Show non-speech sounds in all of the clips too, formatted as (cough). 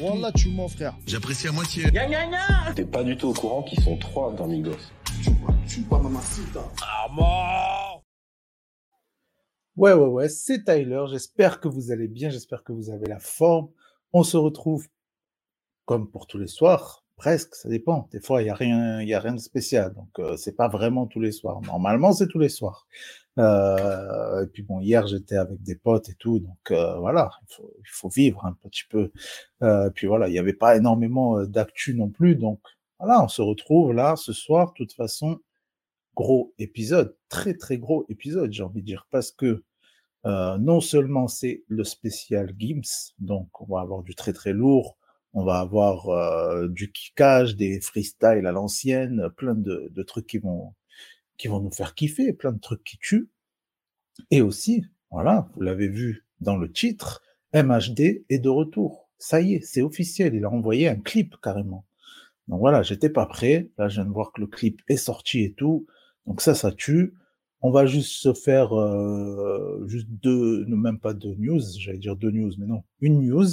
Wallah, tu mens, frère. J'apprécie à moitié. T'es pas du tout au courant qu'ils sont trois dans Migos. Ouais, ouais, ouais, c'est Tyler. J'espère que vous allez bien, j'espère que vous avez la forme. On se retrouve comme pour tous les soirs, presque, ça dépend. Des fois, il n'y a, rien, il y a rien de spécial, donc euh, c'est pas vraiment tous les soirs. Normalement, c'est tous les soirs. Euh, et puis bon, hier, j'étais avec des potes et tout, donc euh, voilà, il faut, vivre un petit peu. Euh, puis voilà, il n'y avait pas énormément d'actu non plus, donc voilà, on se retrouve là ce soir, de toute façon, gros épisode, très très gros épisode, j'ai envie de dire, parce que non seulement c'est le spécial Gims, donc on va avoir du très très lourd, on va avoir du kickage, des freestyles à l'ancienne, plein de, de trucs qui vont qui vont nous faire kiffer, plein de trucs qui tuent. Et aussi, voilà, vous l'avez vu dans le titre, MHD est de retour. Ça y est, c'est officiel, il a envoyé un clip carrément. Donc voilà, j'étais pas prêt. Là, je viens de voir que le clip est sorti et tout. Donc ça, ça tue. On va juste se faire euh, juste deux, même pas deux news, j'allais dire deux news, mais non, une news.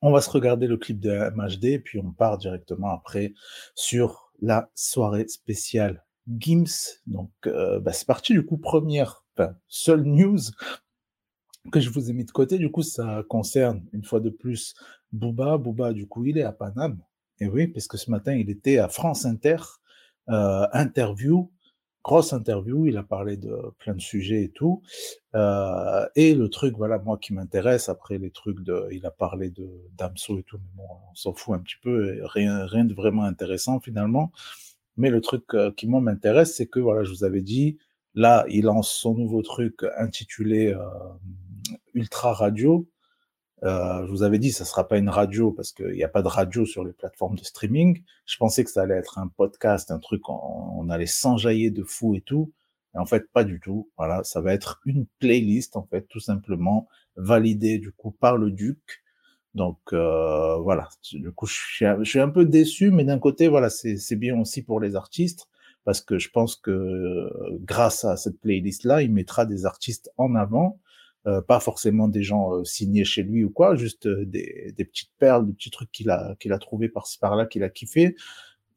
On va se regarder le clip de MHD, puis on part directement après sur la soirée spéciale Gims. Donc euh, bah, c'est parti du coup, première, enfin, seule news (laughs) que je vous ai mis de côté. Du coup, ça concerne une fois de plus Booba. Booba, du coup, il est à Paname. Et oui, parce que ce matin, il était à France Inter, euh, interview, grosse interview, il a parlé de plein de sujets et tout. Euh, et le truc, voilà, moi qui m'intéresse, après les trucs de, il a parlé de Damso et tout, mais bon, on s'en fout un petit peu, rien, rien de vraiment intéressant finalement. Mais le truc euh, qui moi m'intéresse, c'est que voilà, je vous avais dit, là, il lance son nouveau truc intitulé euh, Ultra Radio. Euh, je vous avais dit, ça sera pas une radio parce qu'il n'y a pas de radio sur les plateformes de streaming. Je pensais que ça allait être un podcast, un truc, on, on allait s'enjailler de fou et tout. Et en fait, pas du tout. Voilà, ça va être une playlist, en fait, tout simplement, validée du coup par le Duc. Donc euh, voilà, du coup, je suis, un, peu déçu, mais d'un côté, voilà, c'est bien aussi pour les artistes parce que je pense que euh, grâce à cette playlist-là, il mettra des artistes en avant euh, pas forcément des gens euh, signés chez lui ou quoi, juste euh, des, petites perles, des petits trucs qu'il a qu'il a trouvé par-ci par-là, qu'il a kiffé.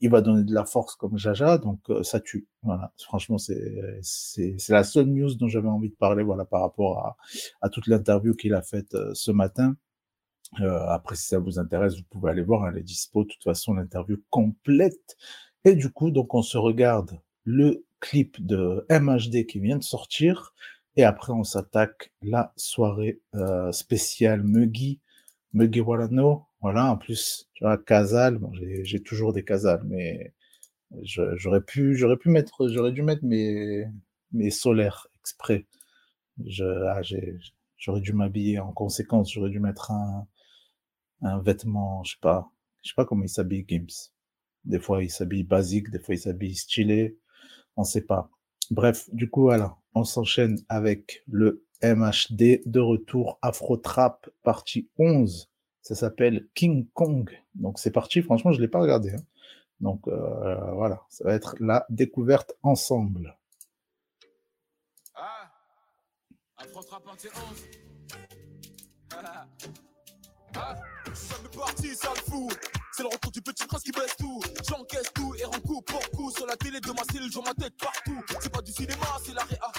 Il va donner de la force comme Jaja, donc ça tue. Voilà, franchement, c'est la seule news dont j'avais envie de parler, voilà, par rapport à à toute l'interview qu'il a faite ce matin. Euh, après, si ça vous intéresse, vous pouvez aller voir, elle est dispo. De toute façon, l'interview complète. Et du coup, donc, on se regarde le clip de MHD qui vient de sortir. Et après, on s'attaque la soirée euh, spéciale Muggy, Muggy Walano. Voilà, en plus, tu vois, Casal, bon, j'ai toujours des Casal, mais j'aurais pu, j'aurais pu mettre, j'aurais dû mettre mes, mes solaires exprès. Ah, j'aurais dû m'habiller en conséquence, j'aurais dû mettre un, un vêtement, je sais pas, je sais pas comment il s'habille Gims. Des fois, il s'habille basique, des fois, il s'habille stylé, on sait pas. Bref, du coup, voilà, on s'enchaîne avec le MHD de retour Afro Trap partie 11. Ça s'appelle King Kong. Donc c'est parti, franchement, je l'ai pas regardé. hein. Donc euh, voilà, ça va être la découverte ensemble. Ah Affrontera partie 11 (laughs) Le fou. C'est le retour du petit prince qui baisse tout. J'encaisse tout et rends coup pour coup Sur la télé de ma cellule, j'en ma tête partout. C'est pas du cinéma, c'est la réa.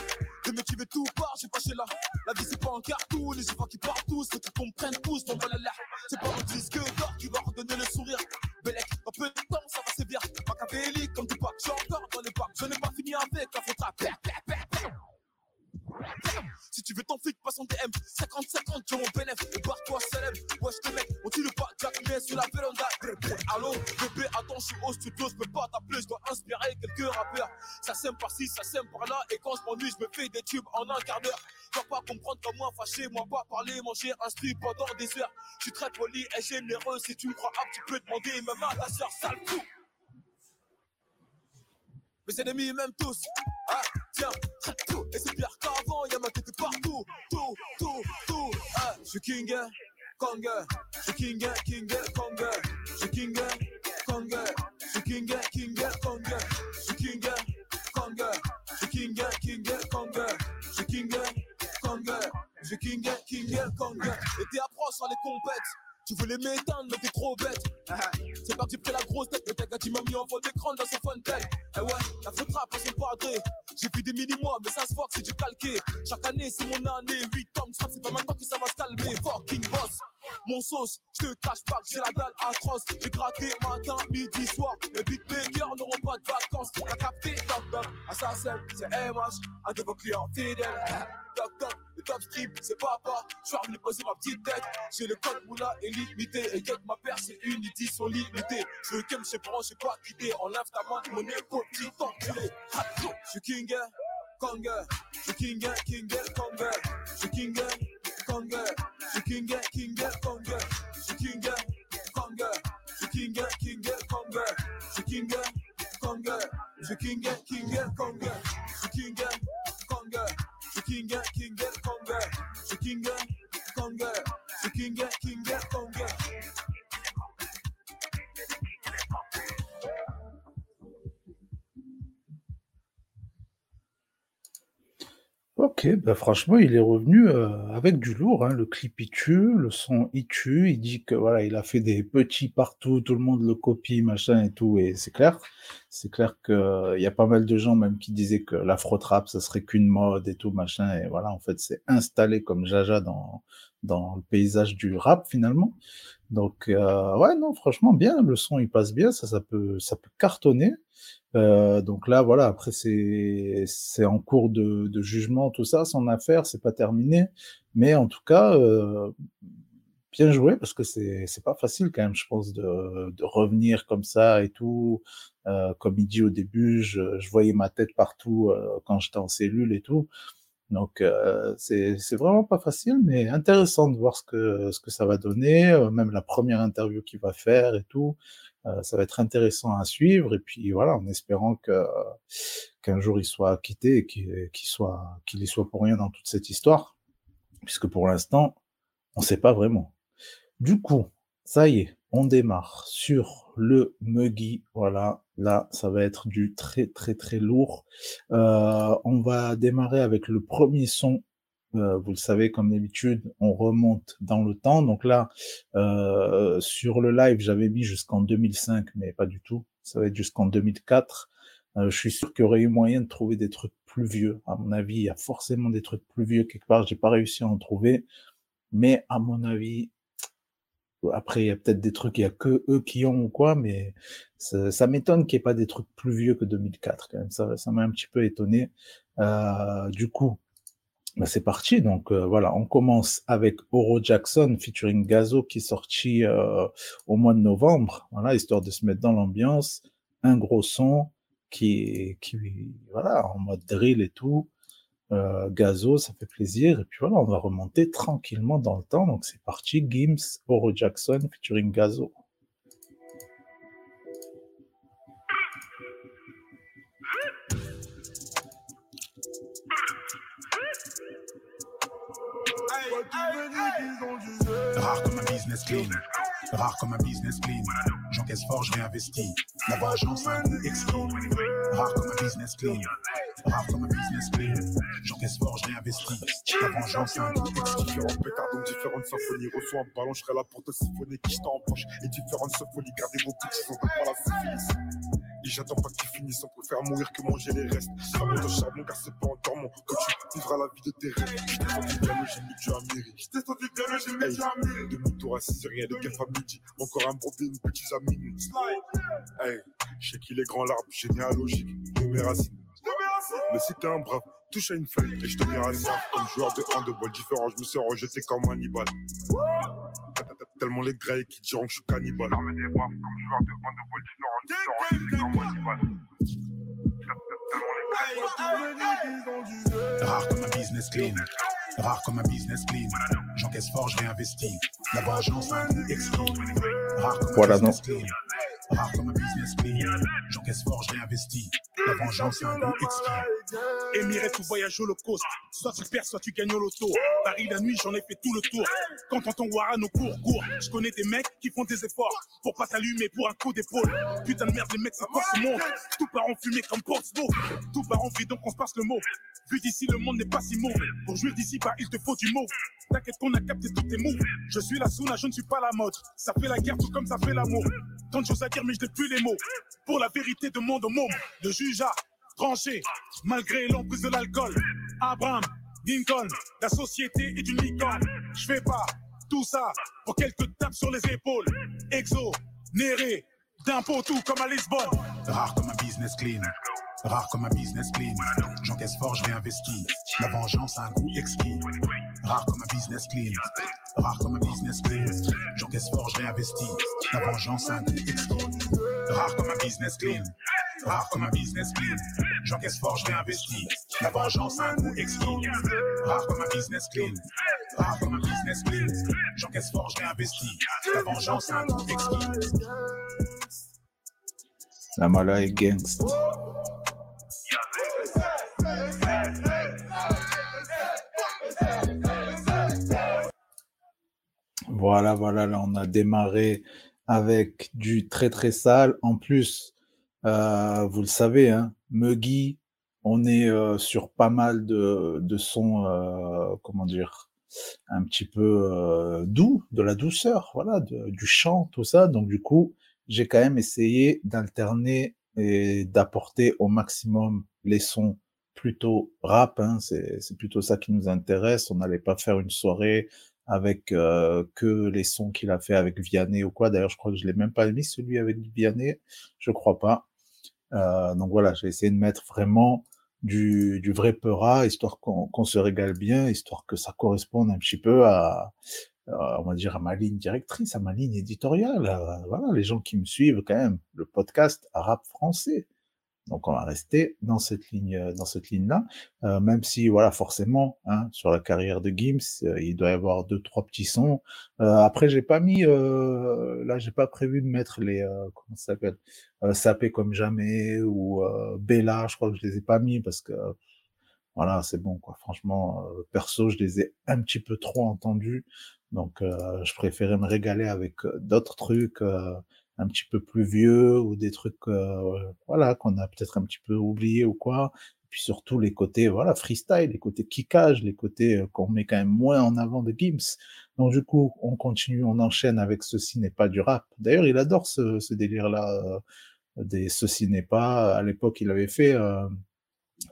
De me tuer tout part, j'ai pas chez là La vie c'est pas un cartoon, les enfants qui partent tous Ceux qui comprennent tous, ton là C'est pas un disque d'or qui va redonner le sourire. Belek, dans peu de temps ça va sévir. Machiavélique comme du pack, encore dans les packs Je n'ai pas fini avec la faute à Si tu veux ton flic, passe en DM 50-50, j'ai mon bénéf Et barre-toi célèbre, wesh te mec On tue le pas Jack mais sur la véranda. Allô, bébé, attends, je suis au studio Je peux pas t'appeler, je dois inspirer quelques rappeurs. Ça sème par-ci, ça sème par-là Et quand je m'ennuie, je me fais des tubes en un quart d'heure. Tu vas pas comprendre comme moi fâché Moi pas parler, manger, instruit pendant des heures. Je suis très poli et généreux Si tu me crois apte, tu peux demander même à ta soeur sale fou mes ennemis m'aiment tous. Ah, tiens, tout. Et c'est pire qu'avant, y'a ma tête partout. Tout, tout, tout. Ah, je suis king, hein, Kong. Je suis king, hein, king, hein, Kong. Je suis king, hein, Kong. Je suis king, hein, king, hein, Kong. Je suis king, hein, Kong. Je suis king, hein, hein. Je suis king, hein, Kong. Je. Et t'es approche sur les compètes. Tu voulais m'éteindre, mais t'es trop bête. Ah, ah. C'est parti pris la grosse tête, le gars qui m'a mis en fond d'écran dans son fontaine. Eh ouais, la faute rap, son padré. J'ai vu des mini-mois, mais ça se voit que c'est du calqué. Chaque année, c'est mon année. 8 ans, c'est pas maintenant que ça va se calmer. Fucking boss. Mon sauce, je te cache pas que j'ai la dalle atroce. J'ai gratté matin, midi, soir. Les beatmakers n'auront pas de vacances. T'as capté, toc toc. Assassin, c'est MH, un de vos clients fidèles. Toc toc, le top strip, c'est papa. Je suis poser ma petite tête. J'ai le code moula illimité. Et que ma paire, c'est une édition limitée. Je veux que mes parents, j'ai pas quitté. Enlève ta main mon épaule, petit enculé. Je suis king, Kong. Je suis king, king, Kong. Je suis king, Kong. Je suis king, king, Kong. Je suis king, Kong. Je suis king, king, Kong. Je suis king, Kong. Je suis king, king, Kong. Je suis king, Kong. Ok, bah franchement, il est revenu euh, avec du lourd. Hein. Le clip il tue, le son il tue. Il dit que voilà, il a fait des petits partout, tout le monde le copie, machin et tout. Et c'est clair, c'est clair que euh, y a pas mal de gens même qui disaient que l'afro trap ça serait qu'une mode et tout machin. Et voilà, en fait, c'est installé comme Jaja dans dans le paysage du rap finalement. Donc euh, ouais, non, franchement bien. Le son il passe bien, ça, ça peut ça peut cartonner. Euh, donc là, voilà, après c'est en cours de, de, jugement, tout ça, son affaire, c'est pas terminé, mais en tout cas, euh, bien joué parce que c'est c'est pas facile quand même, je pense, de, de revenir comme ça et tout. Euh, comme il dit au début, je, je voyais ma tête partout euh, quand j'étais en cellule et tout. Donc euh, c'est c'est vraiment pas facile, mais intéressant de voir ce que ce que ça va donner, même la première interview qu'il va faire et tout. Euh, ça va être intéressant à suivre. Et puis voilà, en espérant qu'un jour il soit quitté et qu'il soit qu'il y soit pour rien dans toute cette histoire, puisque pour l'instant on ne sait pas vraiment. Du coup, ça y est, on démarre sur le Muggy. Voilà, là, ça va être du très très très lourd. Euh, on va démarrer avec le premier son euh, vous le savez, comme d'habitude, on remonte dans le temps. Donc là, euh, sur le live, j'avais mis jusqu'en 2005, mais pas du tout. Ça va être jusqu'en 2004. Euh, je suis sûr qu'il y aurait eu moyen de trouver des trucs plus vieux. À mon avis, il y a forcément des trucs plus vieux quelque part. J'ai pas réussi à en trouver, mais à mon avis, après, il y a peut-être des trucs, il y a que eux qui ont ou quoi, mais ça, m'étonne qu'il n'y ait pas des trucs plus vieux que 2004 quand. Ça, ça m'a un petit peu étonné. Euh, du coup, bah, c'est parti. Donc euh, voilà, on commence avec Oro Jackson featuring Gazo qui est sorti euh, au mois de novembre. Voilà, histoire de se mettre dans l'ambiance. Un gros son qui, qui voilà, en mode drill et tout. Euh, Gazo, ça fait plaisir. Et puis voilà, on va remonter tranquillement dans le temps. Donc c'est parti. Gims, Oro Jackson featuring Gazo. Rare comme un business clean. Rare comme un business clean. J'encaisse fort, je réinvestis. La vengeance un coût exquis. Rare comme un business clean. Rare comme un business clean. J'encaisse fort, je réinvestis. La vengeance a un coût exquis. Différents pétards, donc différentes symphonies. Reçois un ballon, je serai là pour te siphonner. Qui je t'embauche. Et différentes symphonies. Gardez vos ils ont pas la syphilis. Et j'attends pas que tu finisses, on préfère mourir que manger les restes. Monte au charbon car c'est pas en dormant que tu vivras la vie de tes rêves. J't'ai senti bien le j'ai mis du Amiri. J't'ai senti bien le j'ai mis du Amiri. Demi-tour à 6 rien de kef à midi. Encore un brebis, une petite amie. Hey, je sais qu'il est grand l'arbre généalogique de mes racines. Mais si t'es un brave, touche à une feuille et je te mets à ça. Comme joueur de handball différent, je me suis rejeté comme Hannibal. Tellement les grecs qui diront que je suis cannibale. Comme joueur de handball différent, je me suis rejeté comme Hannibal. Rare comme un business clean. Rare comme un business clean. J'encaisse fort, je réinvestis. La vengeance a un. Rare comme un business clean. Rare comme un business clean. J'encaisse fort, je réinvestis. La vengeance a un coût exquis. Émirer tout voyage cost. Soit tu perds, soit tu gagnes au loto. Paris la nuit, j'en ai fait tout le tour. Quand t'entends Warren au cours, cours. Je connais des mecs qui font des efforts pour pas t'allumer pour un coup d'épaule. Putain de merde, les mecs, ça quoi ce monde Tout part en fumée comme Portsmouth. Tout part en vie, donc on se passe le mot. Vu d'ici, le monde n'est pas si mauvais. Pour jouer d'ici, bah, il te faut du mot. T'inquiète qu'on a capté tous tes mots. Je suis la Souna, je ne suis pas la mode. Ça fait la guerre tout comme ça fait l'amour. Tant de choses à dire, mais je n'ai plus les mots. Pour la vérité, demande au môme. Le juge a tranché, malgré l'emprise de l'alcool. Abraham, Lincoln, la société est une licorne. Je fais pas tout ça pour quelques tapes sur les épaules. Exo, néré, d'impôts tout comme à Lisbonne. Rare comme un business clean. Rare comme un business clean. J'encaisse fort, je réinvestis. La vengeance a un goût exquis. Rare comme un business clean. Rare comme un business clean. J'encaisse fort, je réinvestis. La vengeance a un goût exquis. Rare comme un business clean. Rare comme un business clean. J'encaisse fort, je réinvestis. La vengeance a un goût exquis. Rare comme un business clean. Rare comme un business clean. J'encaisse fort, je réinvestis. La vengeance a un goût exquis. La mala est gangsta. Voilà, voilà, là on a démarré avec du très très sale. En plus, euh, vous le savez, hein, Muggy, on est euh, sur pas mal de, de sons, euh, comment dire, un petit peu doux, de la douceur, voilà, du chant, tout ça. Donc du coup, j'ai quand même essayé d'alterner et d'apporter au maximum les sons plutôt rap. Hein, c'est plutôt ça qui nous intéresse. On n'allait pas faire une soirée avec euh, que les sons qu'il a fait avec Vianney ou quoi. D'ailleurs, je crois que je l'ai même pas mis celui avec Vianney. Je crois pas. Euh, donc voilà, j'ai essayé de mettre vraiment du, du vrai peura, histoire qu'on se régale bien, histoire que ça corresponde un petit peu à, à, on va dire, à ma ligne directrice, à ma ligne éditoriale. Euh, voilà, les gens qui me suivent quand même, le podcast rap français. Donc on va rester dans cette ligne, euh, dans cette ligne-là, Euh, même si voilà, forcément, hein, sur la carrière de Gims, euh, il doit y avoir deux, trois petits sons. Euh, après, j'ai pas mis, euh, là, j'ai pas prévu de mettre les, comment ça s'appelle, Sapé comme jamais ou Bella. Je crois que je les ai pas mis parce que voilà, c'est bon quoi. Franchement, perso, je les ai un petit peu trop entendus, donc je préférais me régaler avec d'autres trucs. Euh, un petit peu plus vieux ou des trucs euh, voilà qu'on a peut-être un petit peu oublié ou quoi. Et puis surtout les côtés voilà freestyle les côtés kickage les côtés euh, qu'on met quand même moins en avant de Gims. Donc du coup on continue on enchaîne avec ceci n'est pas du rap. D'ailleurs il adore ce, ce délire là des ceci n'est pas. À l'époque il avait fait euh,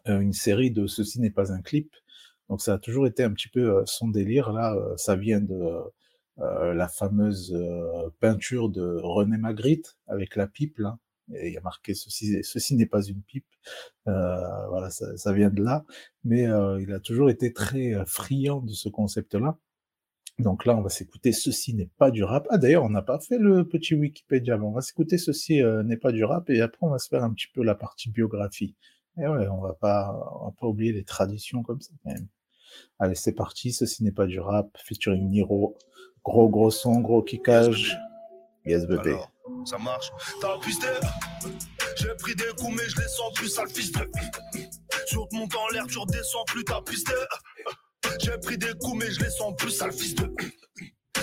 euh, une série de ceci n'est pas un clip. Donc ça a toujours été un petit peu euh, son délire. Là euh, ça vient de euh, la fameuse euh, peinture de René Magritte avec la pipe là. Et il y a marqué ceci, ceci n'est pas une pipe. Euh, voilà, ça, ça vient de là. Mais euh, il a toujours été très euh, friand de ce concept-là. Donc là, on va s'écouter Ceci n'est pas du rap. Ah d'ailleurs, on n'a pas fait le petit Wikipédia. mais On va s'écouter Ceci n'est pas du rap et après on va se faire un petit peu la partie biographie. Et ouais, on va pas, on va pas oublier les traditions comme ça même. Allez, c'est parti. Ceci n'est pas du rap. Featuring Niro. Gros gros son, gros kickage. Yes, bébé. Alors, ça marche. T'as J'ai pris des coups, mais je les sens plus sale fils de. Tu montes en l'air, tu redescends plus, t'as pisté. J'ai pris des coups, mais je les sens plus sale fils de.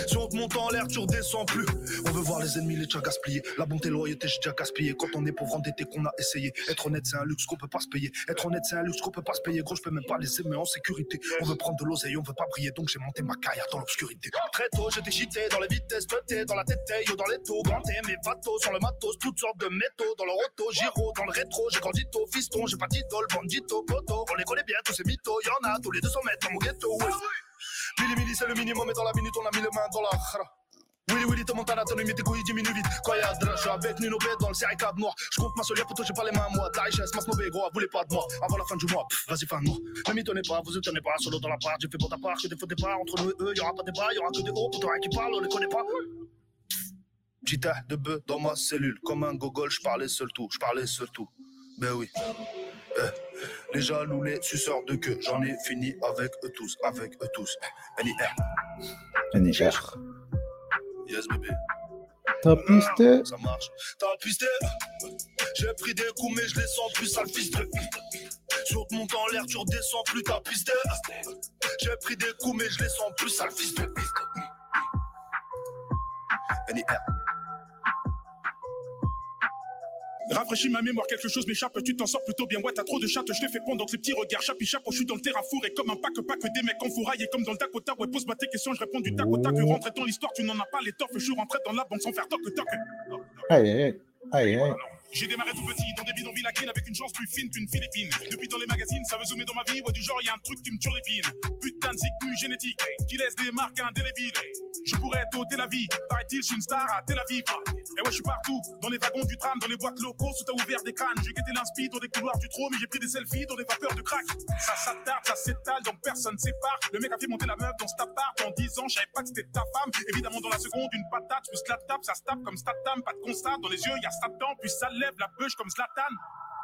Si on te monte en l'air, tu redescends plus. On veut voir les ennemis, les déjà gaspillés. La bonté, loyauté, j'ai déjà gaspillé. Quand on est pauvre endetté, qu'on a essayé. Être honnête, c'est un luxe qu'on peut pas se payer. Être honnête, c'est un luxe qu'on peut pas se payer. Gros, je peux même pas les aimer en sécurité. On veut prendre de l'oseille, on veut pas briller. Donc j'ai monté ma carrière dans l'obscurité. Très tôt, j'étais cheaté dans les vitesses, pété dans la tête, yo dans les taux. Grand mes bateaux sur le matos, toutes sortes de métaux. Dans le roto, giro, dans le rétro. J'ai grandi tôt, fiston, j'ai pas d'idole, bandito, poteau. On les connaît bien, tous ces mythos. Y'en a tous les 200 mètres dans mon ghetto. Milli, milli, c'est le minimum, et dans la minute, on a mis les mains dans la khara. Willy Willy te monte à l'anatomie, tes couilles vite. Quand y'a de je suis avec Nino B dans le serricab noir. Je ma solière, pour j'ai pas les mains à moi. La richesse, ma snobé, gros, voulez pas de moi. Avant la fin du mois, vas-y, fin. Ne m'y tenez pas, vous étonnez pas, solo dans la part. J'ai fait pour ta part, que des faux départs. Entre nous et eux, y'aura pas de débat, y'aura que des hauts. Pour toi, qui parle, on les connaît pas. Tas de bœuf dans ma cellule. Comme un gogol, je parlais seul tout, je parlais seul tout. Ben oui. Eh, Les jaloux, les suceurs de queue, j'en ai fini avec eux tous, avec eux tous. NIR. NIR. Yes, bébé. T'as pisté Ça marche. T'as pisté J'ai pris des coups, mais je les sens plus sale fils de. Tu remontes en l'air, tu redescends plus ta piste. J'ai pris des coups, mais je les sens plus sale fils de piste. Rafraîchis ma mémoire, quelque chose m'échappe, tu t'en sors plutôt bien. Ouais, t'as trop de chatte, je te fais pondre donc ces petits regards. Chapi chapeau, je suis dans le terrain fourré comme un pack, pack des mecs en fourraille. Et comme dans le Dakota, ouais, pose-moi tes questions, je réponds du tac au tac. Rentrer dans l'histoire, tu n'en as pas les torts. Je suis rentré dans la banque sans faire toc toc. Aïe, aïe, aïe, aïe. J'ai démarré tout petit dans des bidonvilles à avec une chance plus fine qu'une Philippine. Depuis dans les magazines, ça veut zoomer dans ma vie. Ouais, du genre, y a un truc qui me tue l'épine. Putain de plus génétique qui laisse des marques indélébiles. Je pourrais au Tel Aviv. Paraît-il, je suis une star à Tel Aviv. Et ouais, je suis partout. Dans les wagons du tram, dans les boîtes locaux, sous t'as ouvert des crânes. J'ai guetté l'inspi dans des couloirs du trône, mais j'ai pris des selfies dans des vapeurs de crack. Ça s'attarde, ça s'étale, donc personne sépare. Le mec a fait monter la meuf dans cet appart en 10 ans. Je savais pas que c'était ta femme. Évidemment, dans la seconde, une patate, plus la tape, ça se tape comme statam. Pas de constat. Dans les yeux, y Satan, puis ça lève la bûche comme Zlatan.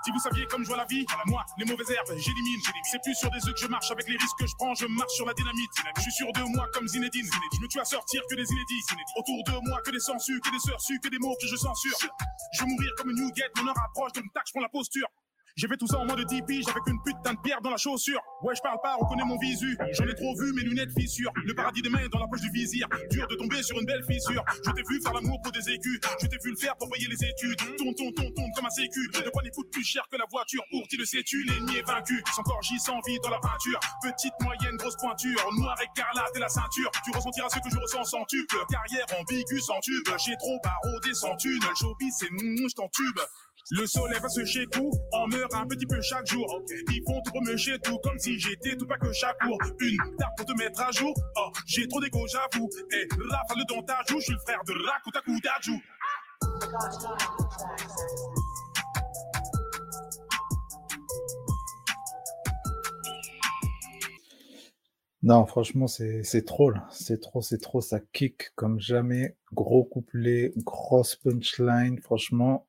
Si vous saviez comme je vois la vie, moi, les mauvaises herbes, j'élimine. C'est plus sur des œufs que je marche avec les risques que je prends, je marche sur la dynamite. Je suis sûr de moi comme Zinedine. Je me tue à sortir que des inédits. Autour de moi que des sensus, que des sœurs que des mots que je censure. Je vais mourir comme une Newgate, mon heure approche, donc tac, je prends la posture. J'ai fait tout ça en mode 10 piges avec une putain de pierre dans la chaussure. Ouais, je parle pas, reconnais mon visu. J'en ai trop vu, mes lunettes fissures. Le paradis des mains dans la poche du vizir. Dur de tomber sur une belle fissure. Je t'ai vu faire l'amour pour des écus. Je t'ai vu le faire pour payer les études. Ton, ton, ton, ton, comme un sécu. Le poignet coûte plus cher que la voiture. Pour qui le sais-tu, l'ennemi est vaincu. Sans corgis, sans vie dans la peinture. Petite, moyenne, grosse pointure. Noir écarlate et la ceinture. Tu ressentiras ce que je ressens sans tube. Carrière ambiguë sans tube. J'ai trop barodé sans thune. Le c'est non, je t'entube. Le soleil va se chez tout, on meurt un petit peu chaque jour. Ils font tout pour me chez tout, comme si j'étais tout pas que chaque jour. Une tarte pour te mettre à jour. Oh, j'ai trop d'égo, j'avoue. Et rafale dans ta joue, je suis le frère de Rakutaku Daju. Non, franchement, c'est c'est trop là. C'est trop, c'est trop. Ça kick comme jamais. Gros couplet, grosse punchline. Franchement,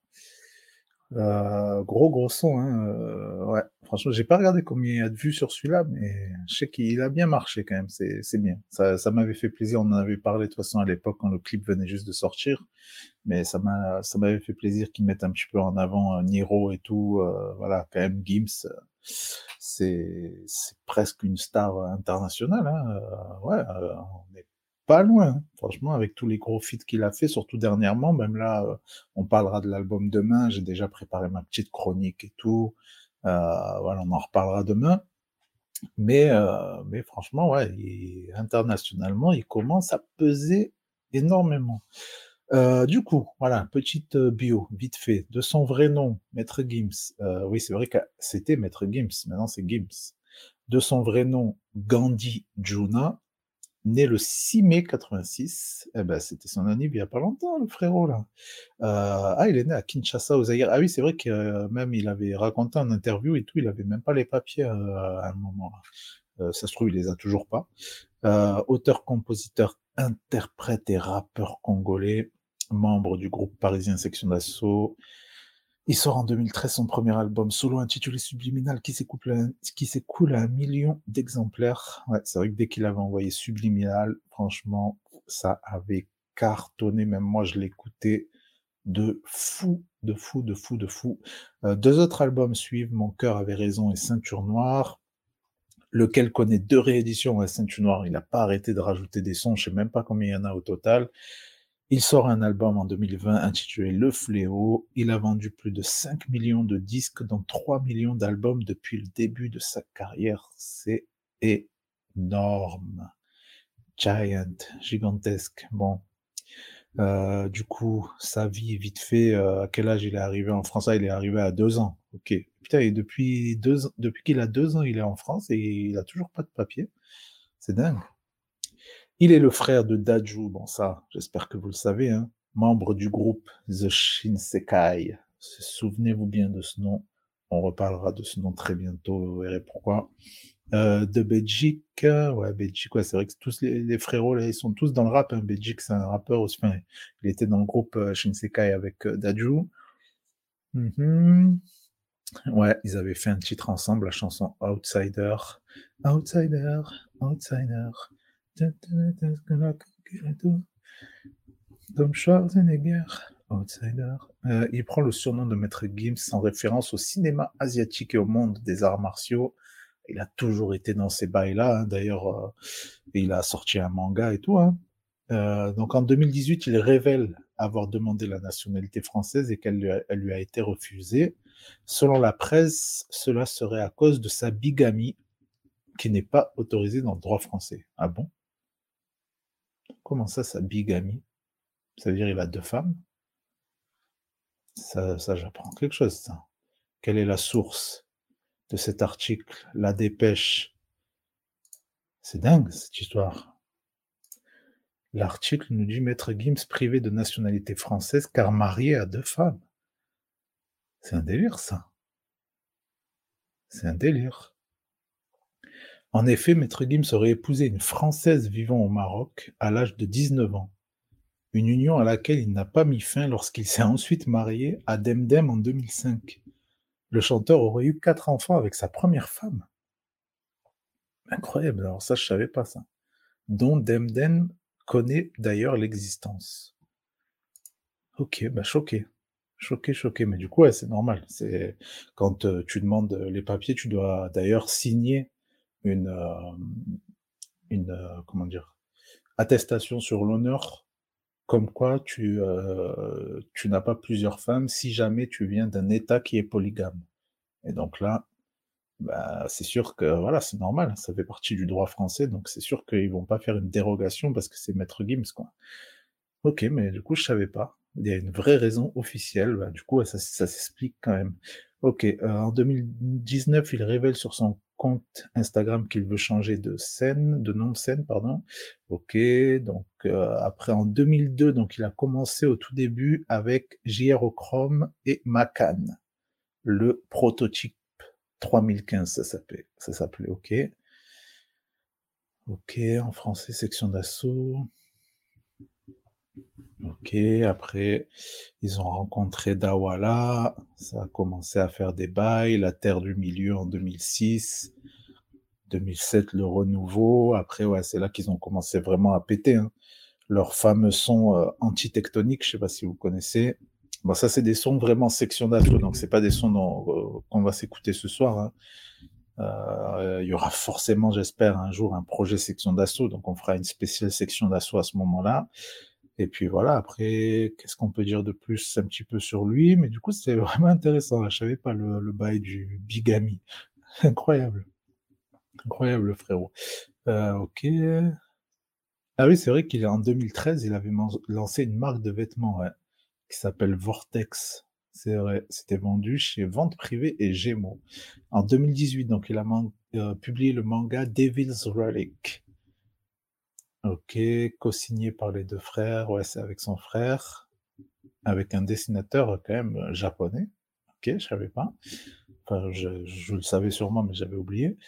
euh, gros gros son. Hein. euh, ouais, franchement, j'ai pas regardé combien il y a de vues sur celui-là, mais je sais qu'il a bien marché quand même. C'est bien. Ça ça m'avait fait plaisir. On en avait parlé de toute façon à l'époque quand le clip venait juste de sortir, mais ça m'a ça m'avait fait plaisir qu'ils mettent un petit peu en avant euh, Niro et tout. euh, voilà, quand même Gims. euh, c'est c'est presque une star internationale. Hein. ouais, on est pas loin, franchement, avec tous les gros feats qu'il a fait, surtout dernièrement. Même là, euh, on parlera de l'album demain. J'ai déjà préparé ma petite chronique et tout. Euh, voilà, on en reparlera demain. Mais, euh, mais franchement, ouais, il- internationalement, il commence à peser énormément. Du coup, voilà, petite bio, vite fait, de son vrai nom, Maître Gims. Oui, c'est vrai que c'était Maître Gims, maintenant c'est Gims. De son vrai nom, Gandhi Juna, né le 6 mai 86. Eh ben, c'était son anniversaire il y a pas longtemps, le frérot, là. Euh, ah, il est né à Kinshasa, au Zaïre. Ah oui, c'est vrai que euh, même il avait raconté en interview et tout, il avait même pas les papiers euh, à un moment. Euh, ça se trouve, il les a toujours pas. Auteur, compositeur, interprète et rappeur congolais, membre du groupe parisien Section d'Assaut. Il sort en 2013 son premier album solo intitulé Subliminal qui s'écoule à, un million d'exemplaires. Ouais, c'est vrai que dès qu'il avait envoyé Subliminal, franchement, ça avait cartonné. Même moi, je l'écoutais de fou, de fou, de fou, de fou. Euh, deux autres albums suivent Mon cœur avait raison et Ceinture noire lequel connaît deux rééditions? À Ceinture Noire. Il n'a pas arrêté de rajouter des sons, je sais même pas combien il y en a au total. Il sort un album en 2020 intitulé Le Fléau. Il a vendu plus de 5 millions de disques, dont 3 millions d'albums depuis le début de sa carrière. C'est énorme. Giant, gigantesque. Bon. Euh, du coup, sa vie, vite fait, euh, à quel âge il est arrivé en France? Ah, il est arrivé à deux ans. Ok. Putain, et depuis depuis qu'il a deux ans, il est en France et il a toujours pas de papier. C'est dingue. Il est le frère de Daju. Bon, ça, j'espère que vous le savez, hein. Membre du groupe The Shinsekai. Souvenez-vous bien de ce nom? On reparlera de ce nom très bientôt, vous verrez pourquoi. Euh, de Belgique, euh, ouais, Belgique, ouais, c'est vrai que tous les, frérots, ils sont tous dans le rap, hein. Belgique, c'est un rappeur aussi, il était dans le groupe euh, Shinsekai avec euh, Daju. Mhm. Ouais, ils avaient fait un titre ensemble, la chanson Outsider. Outsider, Outsider. Schwarzenegger. Outsider. Euh, il prend le surnom de Maître Gims en référence au cinéma asiatique et au monde des arts martiaux. Il a toujours été dans ces bails-là. hein. D'ailleurs, euh, il a sorti un manga et tout. hein. Euh, donc en 2018, il révèle avoir demandé la nationalité française et qu'elle lui a été refusée. Selon la presse, cela serait à cause de sa bigamie qui n'est pas autorisée dans le droit français. Ah bon? Comment ça, sa bigamie? Ça veut dire il a deux femmes? Ça, ça j'apprends quelque chose, ça. Quelle est la source de cet article? La dépêche. C'est dingue, cette histoire. L'article nous dit Maître Gims privé de nationalité française car marié à deux femmes. C'est un délire, ça. C'est un délire. En effet, Maître Gims aurait épousé une Française vivant au Maroc à l'âge de 19 ans. Une union à laquelle il n'a pas mis fin lorsqu'il s'est ensuite marié à Demdem en 2005. Le chanteur aurait eu quatre enfants avec sa première femme. Incroyable, alors ça je savais pas ça. Dont Demdem connaît d'ailleurs l'existence. Ok, bah choqué. Choqué, choqué. Mais du coup, ouais, c'est normal. C'est quand euh, tu demandes les papiers, tu dois d'ailleurs signer une, euh, une euh, comment dire, attestation sur l'honneur, comme quoi tu, euh, tu n'as pas plusieurs femmes si jamais tu viens d'un État qui est polygame. Et donc là, bah, c'est sûr que voilà, c'est normal, ça fait partie du droit français, donc c'est sûr qu'ils vont pas faire une dérogation parce que c'est Maître Gims, quoi. Ok, mais du coup, je savais pas. Il y a une vraie raison officielle, bah, du coup, ça, s'explique quand même. Ok, euh, en 2019, il révèle sur son compte Instagram qu'il veut changer de scène, de nom de scène, pardon. Ok, donc euh, après en 2002, donc il a commencé au tout début avec JRochrome et Macan, le prototype 3015, ça s'appelait, ça s'appelait, ok. Ok, en français, section d'assaut. Ok, après, ils ont rencontré Dawala, ça a commencé à faire des bails, la Terre du Milieu en 2006, 2007, le renouveau, après, ouais, c'est là qu'ils ont commencé vraiment à péter, hein. Leur fameux son euh, anti-tectonique, je sais pas si vous connaissez. Bon, ça, c'est des sons vraiment section d'assaut, donc c'est pas des sons euh, qu'on va s'écouter ce soir, hein. Euh, il y aura forcément, j'espère, un jour un projet section d'assaut, donc on fera une spéciale section d'assaut à ce moment-là. Et puis voilà, après, qu'est-ce qu'on peut dire de plus un petit peu sur lui? Mais du coup, c'est (laughs) vraiment intéressant. Je savais pas le, bail du bigami. Incroyable. Incroyable, le frérot. Euh, ok. Ah oui, c'est vrai qu'il est en 2013, il avait lancé une marque de vêtements ouais, qui s'appelle Vortex. C'est vrai, c'était vendu chez Vente Privée et Gémeaux. En 2018, donc il a euh, publié le manga Devil's Relic. Ok, co-signé par les deux frères, ouais, c'est avec son frère, avec un dessinateur euh, quand même euh, japonais. Ok, je savais pas. Enfin, je, je le savais sûrement, mais j'avais oublié.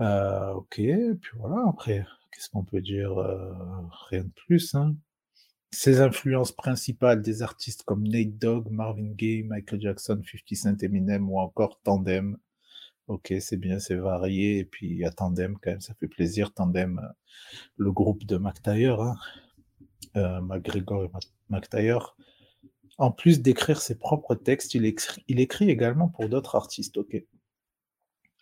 Euh, ok, puis voilà, après, qu'est-ce qu'on peut dire Rien de plus, hein. Ses influences principales des artistes comme Nate Dogg, Marvin Gaye, Michael Jackson, 50 Cent, Eminem ou encore Tandem. Ok, c'est bien, c'est varié. Et puis il y a Tandem quand même, ça fait plaisir. Tandem, euh, le groupe de McTayer, hein, euh, McGregor et McTayer. En plus d'écrire ses propres textes, il écrit, il écrit également pour d'autres artistes. Ok.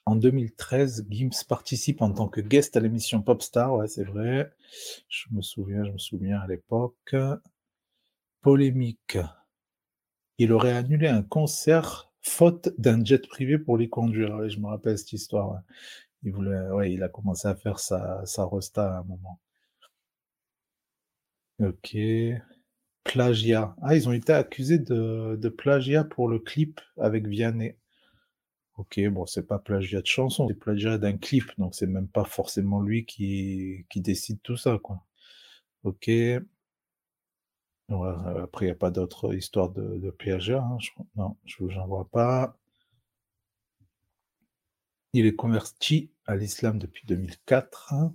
En 2013, Gims participe en tant que guest à l'émission Popstar, ouais, c'est vrai. Je me souviens, je me souviens à l'époque. Polémique. Il aurait annulé un concert faute d'un jet privé pour les conduire. Je me rappelle cette histoire. Il voulait, ouais, il a commencé à faire sa, sa rosta à un moment. Ok. Plagiat. Ah, ils ont été accusés de, de plagiat pour le clip avec Vianney. Ok, bon, c'est pas plagiat de chanson, c'est plagiat d'un clip, donc c'est même pas forcément lui qui, qui décide tout ça, quoi. Ok. Euh, après, il n'y a pas d'autre histoire de, de hein, non, je n'en vois pas. Il est converti à l'islam depuis 2004. hein.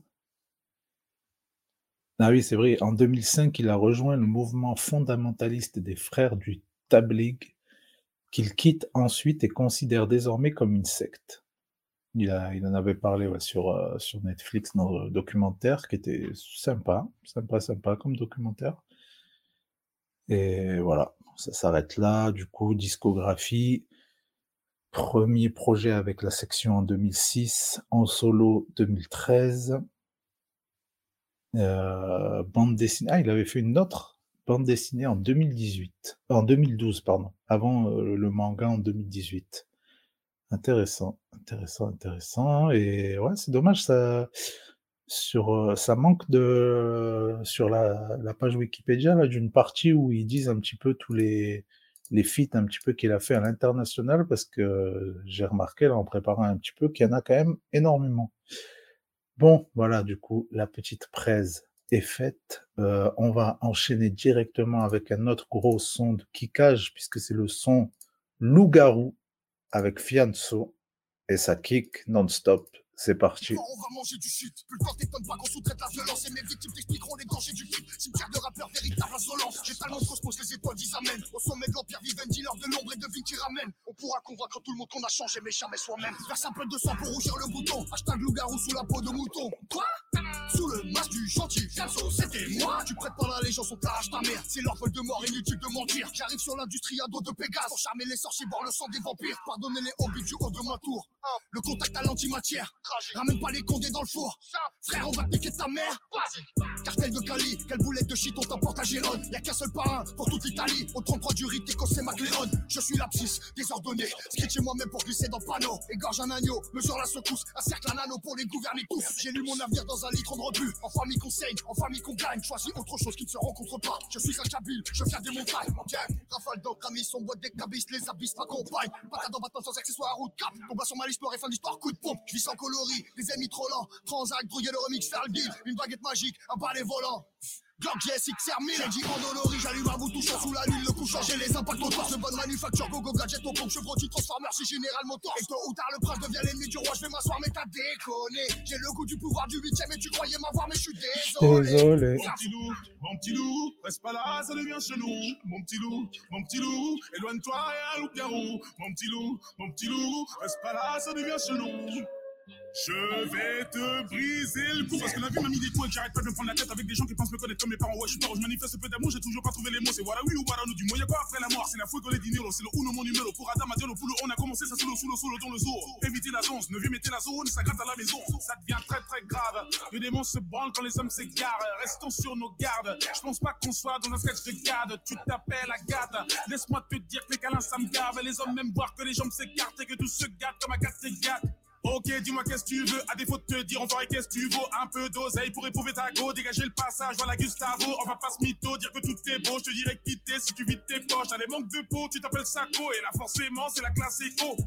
Ah oui, c'est vrai, en 2005, il a rejoint le mouvement fondamentaliste des frères du Tabligh, qu'il quitte ensuite et considère désormais comme une secte. Il, en avait parlé sur, euh, sur Netflix dans le documentaire, qui était sympa, sympa, sympa comme documentaire. Et voilà, ça s'arrête là. Du coup, discographie. Premier projet avec la section en 2006, en solo 2013. Euh, bande dessinée. Ah, il avait fait une autre bande dessinée en 2018. En 2012, pardon. Avant euh, le manga en 2018. Intéressant, intéressant, intéressant. Et ouais, c'est dommage, ça, sur, euh, ça manque de, sur la, la page Wikipédia, là, d'une partie où ils disent un petit peu tous les, les feats un petit peu qu'il a fait à l'international, parce que j'ai remarqué, là, en préparant un petit peu, qu'il y en a quand même énormément. Bon, voilà, du coup, la petite presse est faite. Euh, on va enchaîner directement avec un autre gros son de kickage, puisque c'est le son Loup-garou avec Fianso et ça kick non-stop c'est parti. On va manger du shit. Plus le temps t'étonne pas qu'on sous-traite la violence. Et mes victimes t'expliqueront les dangers du clip. Cimetière de rappeurs, véritable insolence. J'ai tellement de cosmos, les étoiles disent amen. Au sommet de l'empire vive un dealer de l'ombre et de vie qui ramène. On pourra convaincre tout le monde qu'on a changé, mais jamais soi-même. Verse un peu de sang pour rougir le bouton. Hashtag loup-garou sous la peau de mouton. Quoi? Sous le masque du gentil Fianso, c'était moi. Tu prêtes pas l'allégeance, on t'arrache ta mère. C'est leur vol de mort, inutile de mentir. J'arrive sur l'industrie à dos de Pégase. Pour charmer les sorciers, boire le sang des vampires. Pardonnez les hobbies du haut de ma tour. Le contact à l'antimatière. Ramène pas les condés dans le four. Frère, on va piquer ta mère. Cartel de Cali, quelle boulette de shit on t'emporte à Gérone. Y'a qu'un seul parrain pour toute l'Italie. Au 33 du rite, c'est McLeod. Je suis l'abscisse, désordonné. Scritché moi-même pour glisser dans panneau. Égorge un agneau, mesure la secousse. Un cercle, un anneau pour les gouverner tous. J'ai lu mon avenir dans un litre de rebut. En famille qu'on saigne, en famille qu'on gagne. Choisis autre chose qui ne se rencontre pas. Je suis un chabile, je viens des montagnes. Rafale d'encre, amis, son boîte des cabisses, les abysses m'accompagnent. Patate en battant sans accessoires, route cap. Combat sur ma liste, et fin d'histoire, coup de pompe. Je vis sans les ennemis trop lents. Transac, le remix, faire le deal. Une baguette magique, un balai volant. Glock GS XR 1000 J'ai dit endolori, j'allume un bout touchant sous la lune Le coup changer les impacts moteurs de bonne manufacture Go go gadget au pompe, chevrolet, transformer c'est Général Motors Et tôt ou tard le prince devient l'ennemi du roi Je vais m'asseoir mais t'as déconné J'ai le goût du pouvoir du huitième et tu croyais m'avoir mais je suis désolé Désolé. Mon petit loup, mon petit loup, reste pas là, ça devient chelou. Mon petit loup, mon petit loup, éloigne-toi et un loup-garou. Mon petit loup, mon petit loup, reste pas là, ça devient chelou. Je vais te briser le cou parce que la vie m'a mis des coups et j'arrête pas de me prendre la tête avec des gens qui pensent me connaître comme mes parents. Ouais, je suis pas, je manifeste peu d'amour, j'ai toujours pas trouvé les mots. C'est voilà oui ou voilà nous du. Y'a quoi après la mort C'est la fouille les dîners, c'est le uno mon numéro. Pour Adam, Dieu, le on a commencé ça sous le sous le sous le dans le zoo. Évitez la zone, ne viens mettez la zone, ça gratte à la maison. Ça devient très très grave. Le démon se branle quand les hommes s'égarent. Restons sur nos gardes. Je pense pas qu'on soit dans un sketch de garde. Tu t'appelles Agathe. Laisse-moi te dire que les câlins ça me gave. Les hommes même voir que les jambes s'écartent et que tout se gâte comme Agathe s'égate. Ok, dis-moi qu'est-ce que tu veux, à défaut de te dire, on ferait qu'est-ce que tu vaux, un peu d'oseille pour éprouver ta go, dégager le passage, voilà Gustavo, on va pas se mytho, dire que tout est beau, je te dirais quitter si tu vides tes poches, t'as des manques de peau, tu t'appelles Sako, et là forcément c'est la classe éco.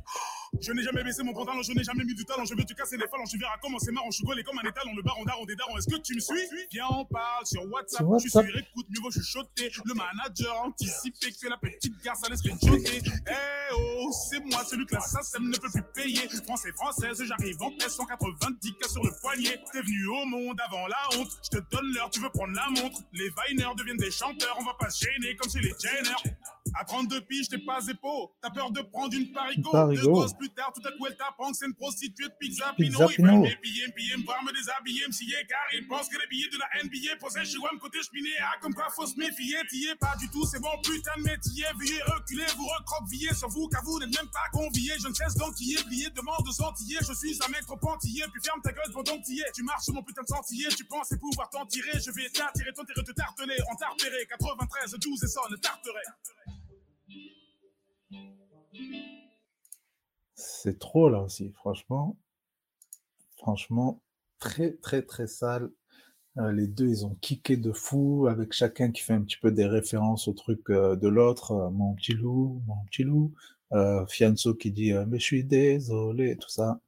Je n'ai jamais baissé mon pantalon, je n'ai jamais mis du talent, je vais te casser les phalanges, tu verras comment c'est marrant, je suis gaulé comme un étalon, le baron daron des darons, est-ce que tu me suis? Viens on parle sur WhatsApp, je suis écoute, mieux vaut chuchoter, le manager anticipé que c'est la petite garce à l'esprit choqué. Eh oh, c'est moi celui que la SACEM ne peut plus payer, français française, j'arrive en paix, 190 cas sur le poignet, t'es venu au monde avant la honte, je te donne l'heure, tu veux prendre la montre, les Viners deviennent des chanteurs, on va pas se gêner comme chez les Jenner. À 32 piges, t'es pas épaule, t'as peur de prendre une parigo, deux gosses plus tard, tout à coup elle t'apprend que c'est une prostituée de pizza, Pizza Pino, Pino. veulent mes billets, me me voir, me déshabiller, me scier, car ils pensent que les billets de la NBA possèdent chez WAM côté cheminée, ah, comme quoi faut se méfier, t'y es pas du tout, c'est bon putain de métier, veuillez reculer, vous recroquevillez sur vous, car vous n'êtes même pas conviés, je ne cesse d'enquiller, plier, demande de sentiller, je suis un mec trop antillais, puis ferme ta gueule pendant que t'y es, tu marches sur mon putain de sentier, tu pensais pouvoir t'en tirer, je vais t'attirer, ton tirer, te tarteler, en tartéré, 93, 12 et sonne, tarterai. C'est trop là aussi, franchement. Franchement, très très très sale. Euh, les deux, ils ont kické de fou, avec chacun qui fait un petit peu des références au truc euh, de l'autre. euh, mon petit loup, mon petit loup. Fianso qui dit mais je suis désolé, tout ça.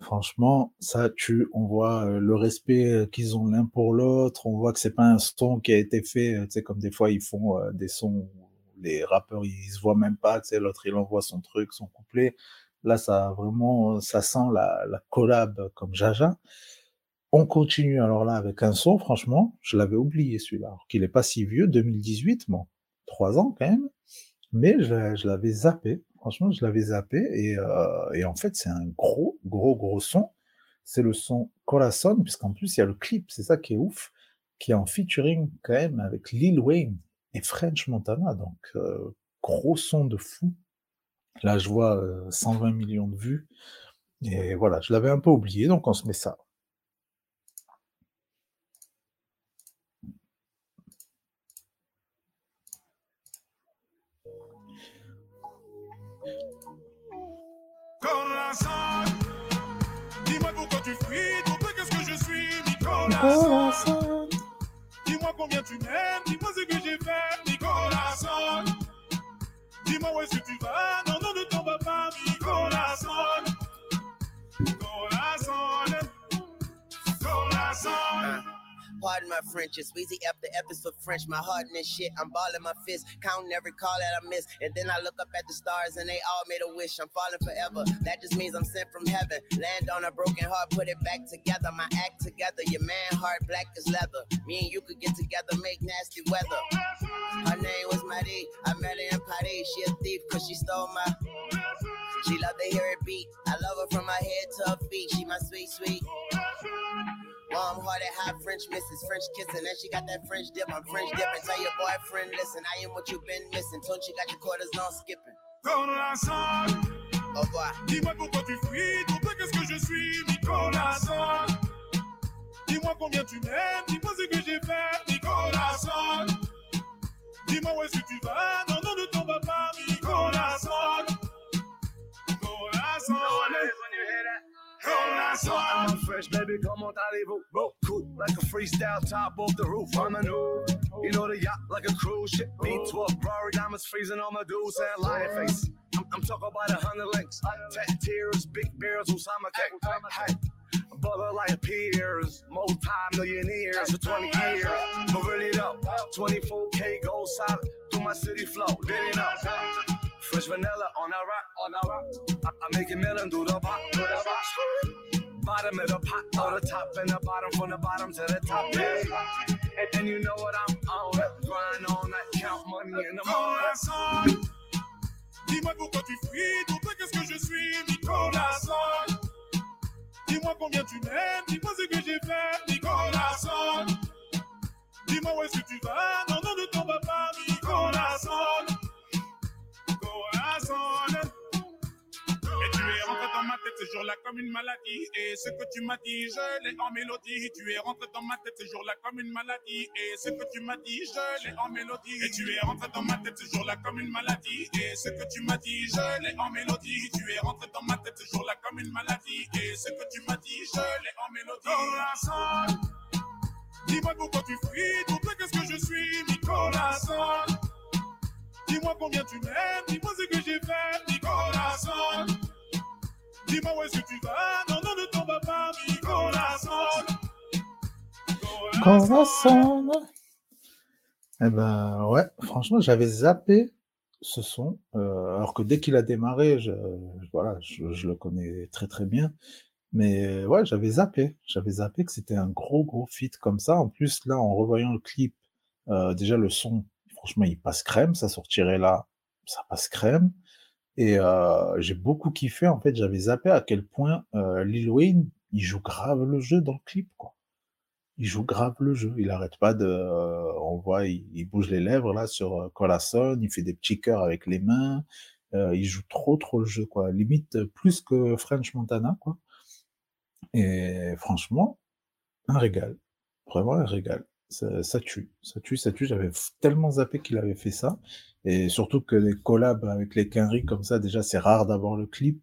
Franchement, ça tue. On voit le respect qu'ils ont l'un pour l'autre. On voit que c'est pas un son qui a été fait, tu sais, comme des fois ils font des sons les rappeurs ils se voient même pas, tu l'autre il envoie son truc, son couplet. Là, ça vraiment, ça sent la, la collab comme Jaja. On continue alors là avec un son, franchement, je l'avais oublié celui-là, alors qu'il est pas si vieux, 2018, bon, trois ans quand même, mais je, l'avais zappé, franchement, je l'avais zappé, et, euh, et en fait, c'est un gros, gros, gros son. C'est le son Corazon, puisqu'en plus, il y a le clip, c'est ça qui est ouf, qui est en featuring quand même avec Lil Wayne. Et French Montana. Donc, euh, gros son de fou. Là, je vois euh, 120 millions de vues. Et voilà, je l'avais un peu oublié, donc on se met ça. Dis-moi pourquoi tu fuis, ton peu qu'est-ce que je suis, Nicolas combien tu m'aimes, dis-moi ce que j'ai fait, Nicolas Dis-moi où est-ce que tu vas, Pardon my French, it's Weezy F is for French. My heart this shit, I'm balling my fist, counting every call that I miss. And then I look up at the stars and they all made a wish. I'm falling forever. That just means I'm sent from heaven. Land on a broken heart, put it back together. My act together, your man heart black as leather. Me and you could get together, make nasty weather. Her name was Marie, I met her in Paris. She a thief cause she stole my. She love to hear it beat. I love her from my head to her feet. She my sweet, sweet. Warm hearted, high French misses, French kissing. And she got that French dip. I'm French dipping. Tell your boyfriend, listen, I am what you've been missing. Told you got your quarters on skipping. Nicolas Au revoir. Dis-moi pourquoi tu fuis, ton peu qu'est-ce que je suis, Nicolas Dis-moi combien tu m'aimes, dis-moi ce que j'ai fait, Nicolas Dis-moi où est-ce que tu vas, non, non, ne vas pas, Nicolas I'm fresh, baby, comment allez-vous? Bro, cool, like a freestyle top off the roof. I'm a new, you know the yacht like a cruise ship. B12, Rory diamonds freezing on my dudes and lion face. I'm, I'm talking about a hundred links, fat tears, big bears, Osama K. Hey, brother like peers, multi-millionaires for 20 years. But really though, 24K gold solid through my city flow. It up? Fresh vanilla on a rock, on a rock. I, I make it melon through the pot, through the. Bottom of the pot, or the top and the bottom, from the bottom to the top. And, and you know what I'm on, grind all night, count money in the morning. Dis-moi pourquoi tu fuis, peu qu'est-ce que je suis, Nicolas Dis-moi combien tu m'aimes, dis-moi ce que j'ai fait, Nicolas Dis-moi où est-ce que tu vas, non, non, ne vas pas, Nicolas ce jour-là comme une maladie. Et ce que tu m'as dit, je l'ai en mélodie. Tu es rentré dans ma tête ce jour-là comme une maladie. Et ce que tu m'as dit, je l'ai en mélodie. Et tu es rentré dans ma tête ce jour-là comme une maladie. Et ce que tu m'as dit, je l'ai en mélodie. Tu es rentré dans ma tête ce jour-là comme une maladie. Et ce que tu m'as dit, je l'ai en mélodie. Dis-moi pourquoi tu fuis, peu qu'est-ce que je suis, Nicolas Dis-moi combien tu m'aimes, dis-moi ce que j'ai fait, Nicolas Dis-moi. Eh ben ouais, franchement, j'avais zappé ce son, euh, alors que dès qu'il a démarré, je, voilà, je, le connais très très bien. Mais ouais, j'avais zappé, j'avais zappé que c'était un gros gros feat comme ça. En plus, là, en revoyant le clip, euh, déjà le son, franchement, il passe crème. Ça sortirait là, ça passe crème. Et j'ai beaucoup kiffé. En fait, j'avais zappé à quel point euh, Lil Wayne, il joue grave le jeu dans le clip, quoi il joue grave le jeu. Il arrête pas de, on voit, il, bouge les lèvres là sur Corazon, il fait des petits cœurs avec les mains. il joue trop trop le jeu quoi, limite plus que French Montana quoi. Et franchement, un régal, vraiment un régal. Ça, tue, ça tue, ça tue. J'avais tellement zappé qu'il avait fait ça, et surtout que les collabs avec les Quinry comme ça, déjà c'est rare d'avoir le clip.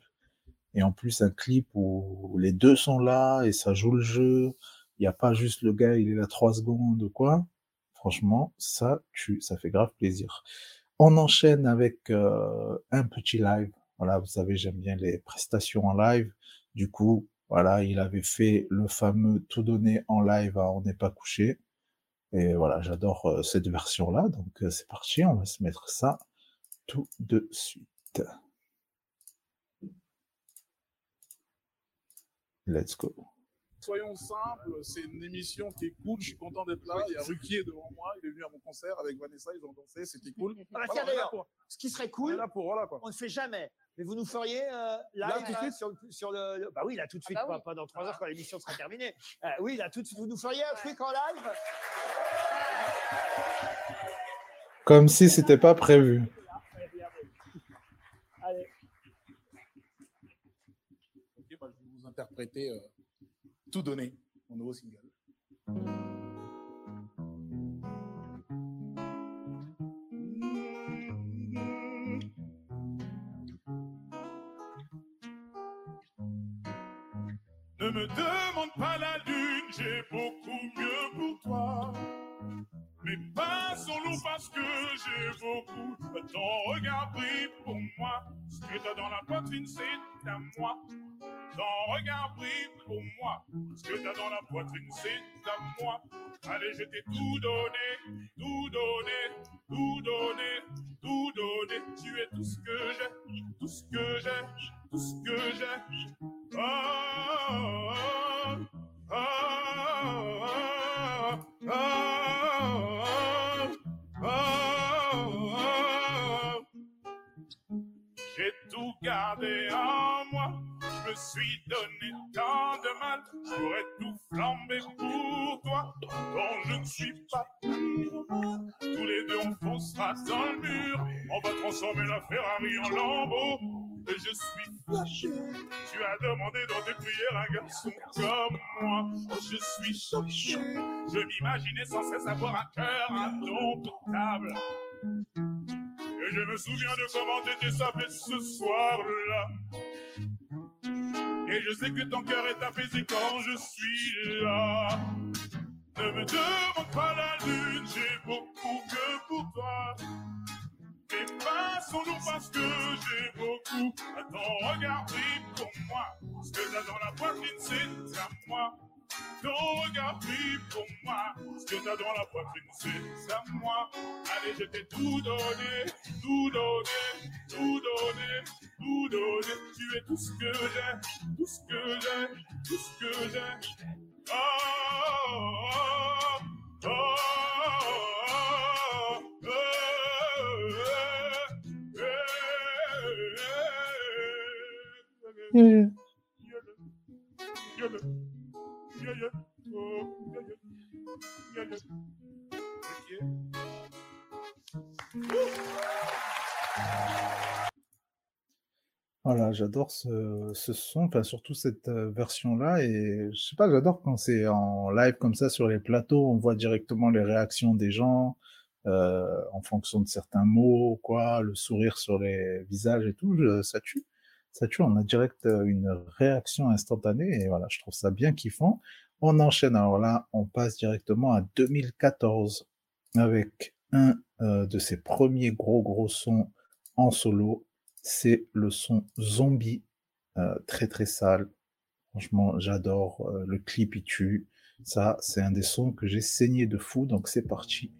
Et en plus, un clip où les deux sont là et ça joue le jeu. Il n'y a pas juste le gars, il est là trois secondes ou quoi. Franchement, ça tue, ça fait grave plaisir. On enchaîne avec euh, un petit live. Voilà, vous savez, j'aime bien les prestations en live. Du coup, voilà, il avait fait le fameux tout donné en live à On n'est pas couché. Et voilà, j'adore euh, cette version-là. Donc euh, c'est parti, on va se mettre ça tout de suite. Let's go. Soyons simples, c'est une émission qui est cool, je suis content d'être là. Il y a Ruquier devant moi, il est venu à mon concert avec Vanessa, ils ont dansé, c'était cool. (laughs) Ah bah Voilà, d'ailleurs, ce qui serait cool, là pour, voilà quoi. on ne fait jamais. Mais vous nous feriez euh, live Là, tout de là, suite sur, le- sur le, le- Bah oui, là tout de suite, bah pas, oui. pas dans trois heures quand l'émission sera terminée. Euh, oui, là tout de suite, vous nous feriez un truc en live? Comme si c'était pas prévu. Allez. Ok, bah, je vais vous interpréter euh, Tout donné, mon nouveau single. Ne me demande pas la lune, j'ai beaucoup mieux pour toi. Mais pas solo parce que j'ai beaucoup. Ton regard brille pour moi. Ce que t'as dans la poitrine, c'est à moi. Ton regard brille pour moi. Ce que t'as dans la poitrine, c'est à moi. Allez, je t'ai tout donné, tout donné, tout donné, tout donné. Tu es tout ce que j'ai, tout ce que j'ai, tout ce que j'ai. Oh, oh, oh, oh, oh, oh, gardé en moi. Je me suis donné tant de mal. J'aurais tout flambé pour toi. Dont je ne suis pas. Tous les deux, on foncera dans le mur. On va transformer la Ferrari en lambeau. Et je suis fâché. Tu as demandé dans tes prières un garçon comme moi. Je suis choqué. Je m'imaginais sans cesse avoir un cœur indomptable. Et je me souviens de comment t'étais sapé ce soir-là. Et je sais que ton cœur est apaisé quand je suis là. Ne me demande pas la lune, j'ai beaucoup que pour toi. Mais passons-nous parce que j'ai beaucoup. Ton regard brille pour moi. Ce que t'as dans la poitrine, c'est à moi. Ton regard pour moi. Ce que t'as dans la poitrine, c'est à moi. Allez, je t'ai tout donné, tout donné, tout donné, tout donné. Tu es tout ce que j'ai, tout ce que j'ai, tout ce que j'ai. Oh, oh, oh, oh, oh, yeah, yeah, yeah, oh, Voilà, j'adore ce, son, surtout cette euh, version-là, et je sais pas, j'adore quand c'est en live comme ça sur les plateaux, on voit directement les réactions des gens euh, en fonction de certains mots, quoi, le sourire sur les visages et tout, ça tue, ça tue, on a direct euh, une réaction instantanée, et voilà, je trouve ça bien kiffant. On enchaîne, alors là, on passe directement à 2014 avec un euh, de ses premiers gros gros sons en solo, c'est le son Zombie, euh, très très sale. Franchement, j'adore. le clip, il tue. Ça, c'est un des sons que j'ai saigné de fou, donc c'est parti.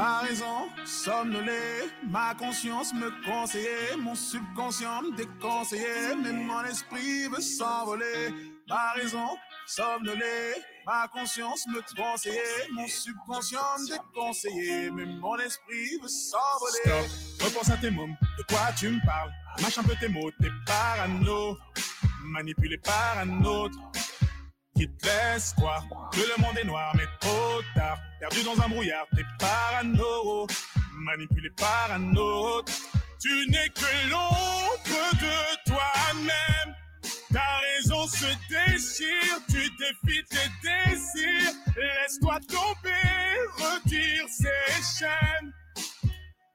Ma raison somnolée, ma conscience me conseillait, mon subconscient me déconseillait, mais mon esprit veut s'envoler. Ma raison somnolée, ma conscience me conseillait, mon subconscient me déconseillait, mais mon esprit veut s'envoler. Stop, repense à tes mômes, de quoi tu me parles? Mâche un peu tes mots, t'es parano, manipulé par un autre qui te laisse que le monde est noir, mais trop tard. Perdu dans un brouillard, t'es parano, manipulé par un autre. Tu n'es que l'ombre de toi-même. Ta raison se déchire, tu défies tes désirs. Laisse-toi tomber, retire ces chaînes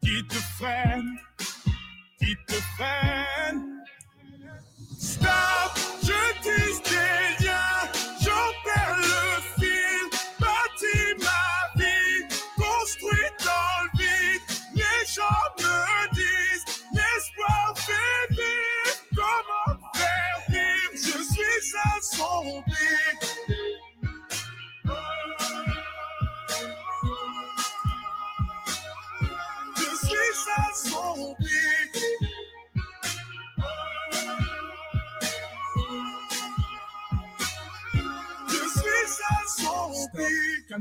qui te freinent, qui te freinent. Stop, je tisse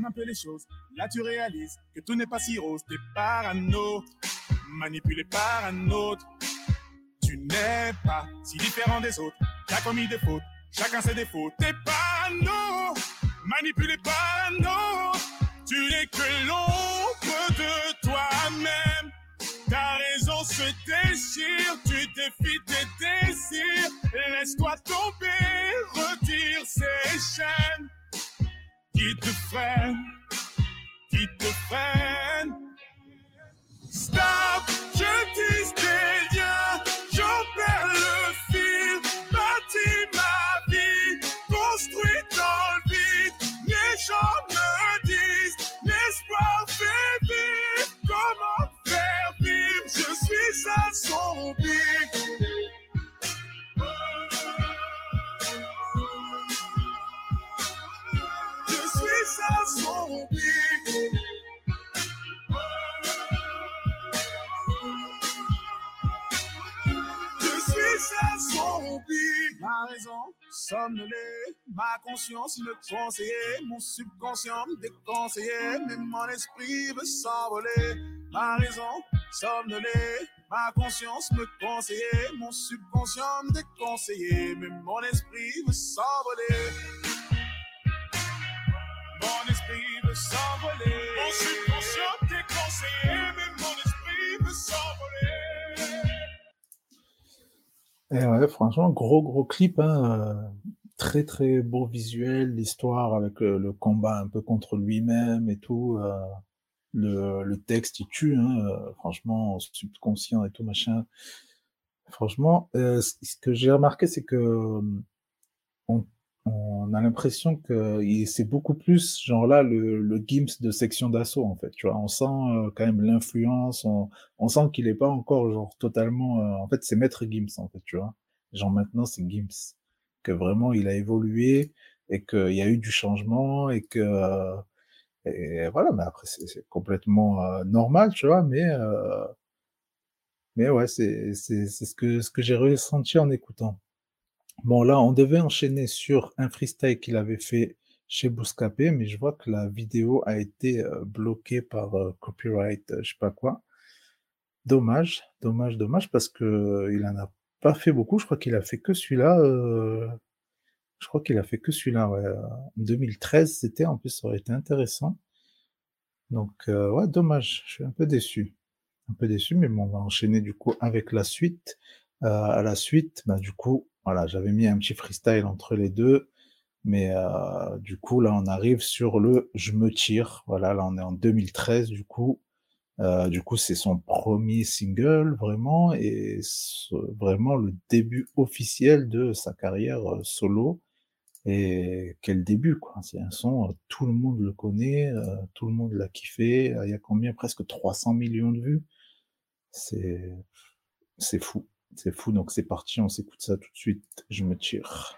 un peu les choses. Là, tu réalises que tout n'est pas si rose. T'es parano, manipulé par un autre. Tu n'es pas si différent des autres. T'as commis des fautes, chacun ses défauts. T'es parano, manipulé par un autre. Tu n'es que l'ombre de toi-même. Ta raison se déchire, tu défies tes désirs. Laisse-toi tomber, retire ces chaînes qui te freinent, qui te freinent. Stop, je dis raison somnolée, ma conscience me conseillait, mon subconscient me déconseillait, mais mon esprit veut s'envoler. Ma raison somnolée, ma conscience me conseillait, mon subconscient me déconseillait, mais mon esprit veut s'envoler. Mon esprit veut s'envoler. Mon subconscient déconseillé, mais mon esprit veut s'envoler. Ouais, franchement, gros gros clip, hein, euh, très très beau visuel, l'histoire avec le, le combat un peu contre lui-même et tout. euh, le, texte, il tue, hein, euh, franchement, subconscient et tout machin. Franchement, euh, ce que j'ai remarqué, c'est que euh, on a l'impression que c'est beaucoup plus genre là le, le Gims de section d'assaut en fait. Tu vois, on sent euh, quand même l'influence, on, on sent qu'il est pas encore genre totalement. euh, en fait, c'est Maître Gims en fait, tu vois. Genre maintenant c'est Gims que vraiment il a évolué et qu'il y a eu du changement et que euh, et voilà. Mais après c'est complètement euh, normal, tu vois. Mais euh, mais ouais, c'est c'est c'est ce que ce que j'ai ressenti en écoutant. Bon, là, on devait enchaîner sur un freestyle qu'il avait fait chez Bouscapé, mais je vois que la vidéo a été euh, bloquée par euh, copyright, euh, je sais pas quoi. Dommage, dommage, dommage, parce que il en a pas fait beaucoup. Je crois qu'il a fait que celui-là. euh, Je crois qu'il a fait que celui-là. Ouais. En 2013, c'était en plus, ça aurait été intéressant. Donc, euh, ouais, dommage. Je suis un peu déçu, un peu déçu, mais bon, on va enchaîner du coup avec la suite. Euh, à la suite, bah, du coup, voilà, j'avais mis un petit freestyle entre les deux, mais euh, du coup, là, on arrive sur le Je me tire. Voilà, là, on est en 2013, du coup. Euh, du coup, c'est son premier single, vraiment, et vraiment le début officiel de sa carrière euh, solo. Et quel début, quoi. C'est un son, euh, tout le monde le connaît, euh, tout le monde l'a kiffé. Il y a combien? Presque 300 millions de vues. C'est, c'est fou. C'est fou. Donc c'est parti, on s'écoute ça tout de suite. Je me tire.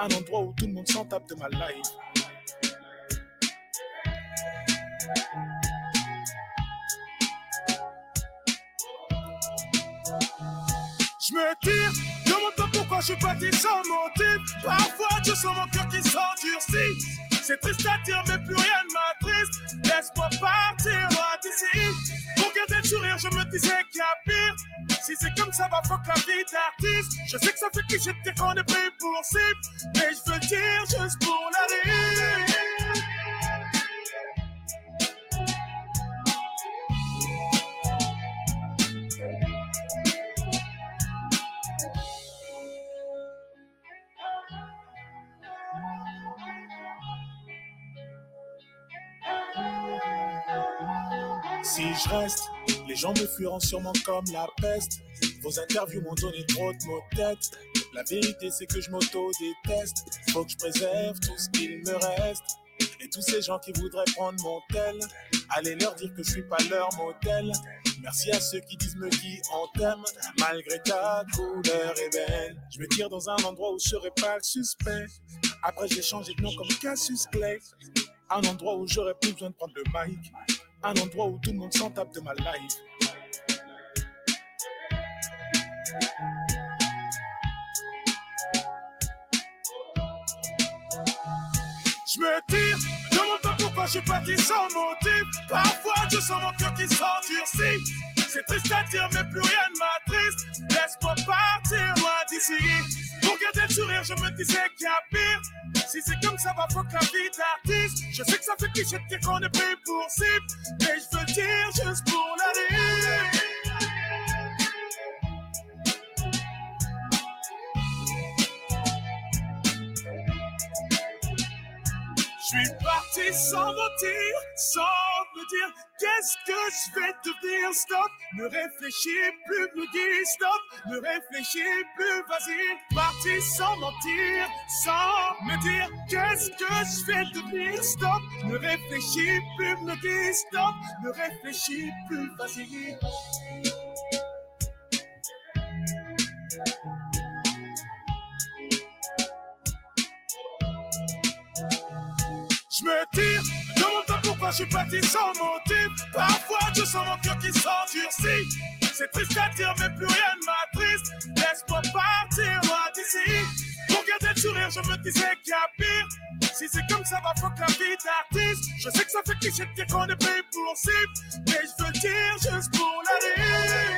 Un endroit où tout le monde s'en tape de ma life. Je me tire, demande pas pourquoi je suis parti sans motif. Parfois, je sens mon cœur qui s'endurcit. C'est triste à dire, mais plus rien ne m'attriste. Laisse-moi partir d'ici. Pour garder le sourire, je me disais qu'il y a pire. Si c'est comme ça, va fuck la vie d'artiste. Je sais que ça fait cliché de dire est pris pour cible. Mais je veux dire juste pour la rire. Si je reste, les gens me fuiront sûrement comme la peste. Vos interviews m'ont donné trop de mots tête. La vérité, c'est que je m'auto-déteste. Faut que je préserve tout ce qu'il me reste. Et tous ces gens qui voudraient prendre mon tel, allez leur dire que je suis pas leur modèle. Merci à ceux qui disent me qui on t'aime, malgré ta couleur ébène. Je me tire dans un endroit où je serai pas le suspect. Après, j'ai changé de nom comme Cassius Clay. Un endroit où j'aurais plus besoin de prendre le mic. Un endroit où tout le monde s'en tape de ma life. Je me tire, demande pas pourquoi je suis parti sans motif. Parfois je sens mon cœur qui s'endurcit. C'est triste à dire, mais plus rien ne m'attriste. Laisse-moi partir loin d'ici. Pour garder le sourire, je me disais qu'il y a pire. Si c'est comme ça, va faut la vie d'artiste. Je sais que ça fait cliché de dire qu'on est plus pour cible. Mais je veux dire juste pour la dire. Suis parti sans mentir, sans me dire qu'est-ce que je vais devenir? Stop, ne réfléchis plus, me dis stop, ne réfléchis plus, vas-y. Parti sans mentir, sans me dire qu'est-ce que je vais devenir? Stop, ne réfléchis plus, me dis stop, ne réfléchis plus, vas-y. Je me tire, demande pas pourquoi je suis parti sans motif. Parfois je sens mon cœur qui s'endurcit. C'est triste à dire, mais plus rien ne m'attriste. Laisse-moi partir loin d'ici. Pour garder le sourire, je me disais qu'il y a pire. Si c'est comme ça, va faut que la vie d'artiste. Je sais que ça fait cliché de dire qu'on est pris pour cible. Mais je veux dire juste pour la dire.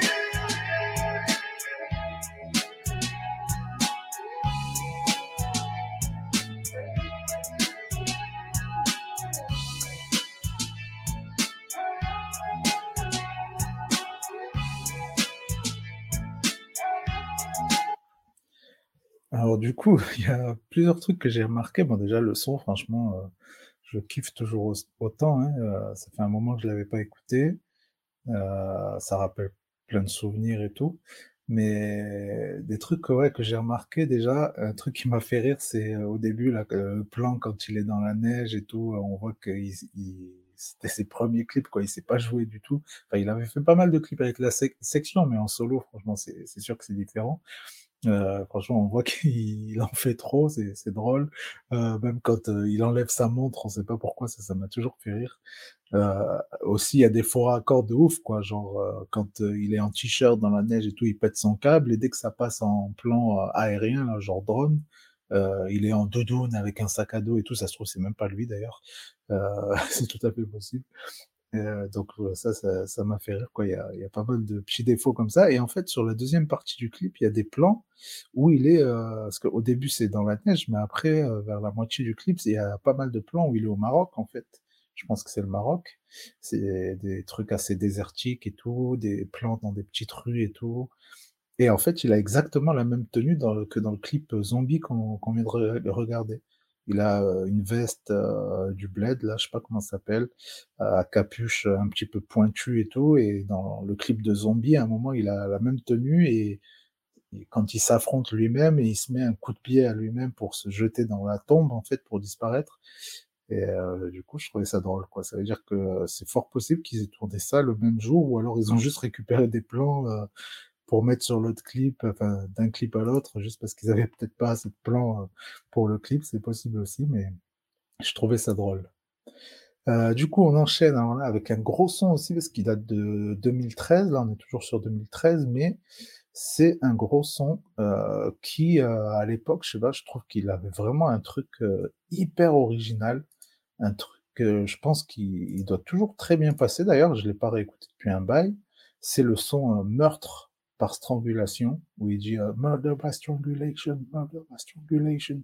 Alors du coup, (laughs) il y a plusieurs trucs que j'ai remarqué. Bon, déjà le son, franchement, euh, je kiffe toujours au- autant. hein, euh, ça fait un moment que je l'avais pas écouté. Euh, ça rappelle plein de souvenirs et tout. Mais des trucs ouais, que j'ai remarqué déjà, un truc qui m'a fait rire, c'est euh, au début là, le plan quand il est dans la neige et tout, on voit que c'était ses premiers clips, quoi. Il s'est pas joué du tout. Enfin, il avait fait pas mal de clips avec la sec- section, mais en solo, franchement, c'est sûr que c'est différent. Euh, franchement, on voit (laughs) qu'il en fait trop, c'est drôle. Euh, même quand euh, il enlève sa montre, on sait pas pourquoi, ça ça m'a toujours fait rire. Euh, aussi, il y a des faux raccords de ouf, quoi. Genre, euh, quand il est en t-shirt dans la neige et tout, il pète son câble, et dès que ça passe en plan aérien, là, genre drone, il est en doudoune avec un sac à dos et tout, ça se trouve, c'est même pas lui d'ailleurs. (laughs) C'est tout à fait possible. Euh, donc ça, ça, m'a fait rire, quoi. Il y a, il y a pas mal de petits défauts comme ça. Et en fait, sur la deuxième partie du clip, il y a des plans où il est, euh, parce qu'au début c'est dans la neige, mais après, euh, vers la moitié du clip, il y a pas mal de plans où il est au Maroc, en fait. Je pense que c'est le Maroc. C'est des trucs assez désertiques et tout, des plans dans des petites rues et tout. Et en fait, il a exactement la même tenue que dans le clip Zombie qu'on vient de regarder. Il a euh, une veste euh, du bled, là, je sais pas comment ça s'appelle, euh, à capuche un petit peu pointue et tout. Et dans le clip de Zombie, à un moment, il a la même tenue et, quand il s'affronte lui-même, et il se met un coup de pied à lui-même pour se jeter dans la tombe, en fait, pour disparaître. Et du coup, je trouvais ça drôle, quoi. Ça veut dire que c'est fort possible qu'ils aient tourné ça le même jour, ou alors ils ont juste récupéré des plans pour mettre sur l'autre clip, enfin d'un clip à l'autre, juste parce qu'ils avaient peut-être pas assez de plans euh, pour le clip, c'est possible aussi, mais je trouvais ça drôle. Euh, du coup, on enchaîne avec un gros son aussi, parce qu'il date de 2013, là on est toujours sur 2013, mais c'est un gros son euh, qui, à l'époque, je sais pas, je trouve qu'il avait vraiment un truc hyper original, un truc que je pense qu'il il doit toujours très bien passer. D'ailleurs, je l'ai pas réécouté depuis un bail. C'est le son Meurtre par strangulation, où il dit euh, Murder by strangulation, murder by strangulation.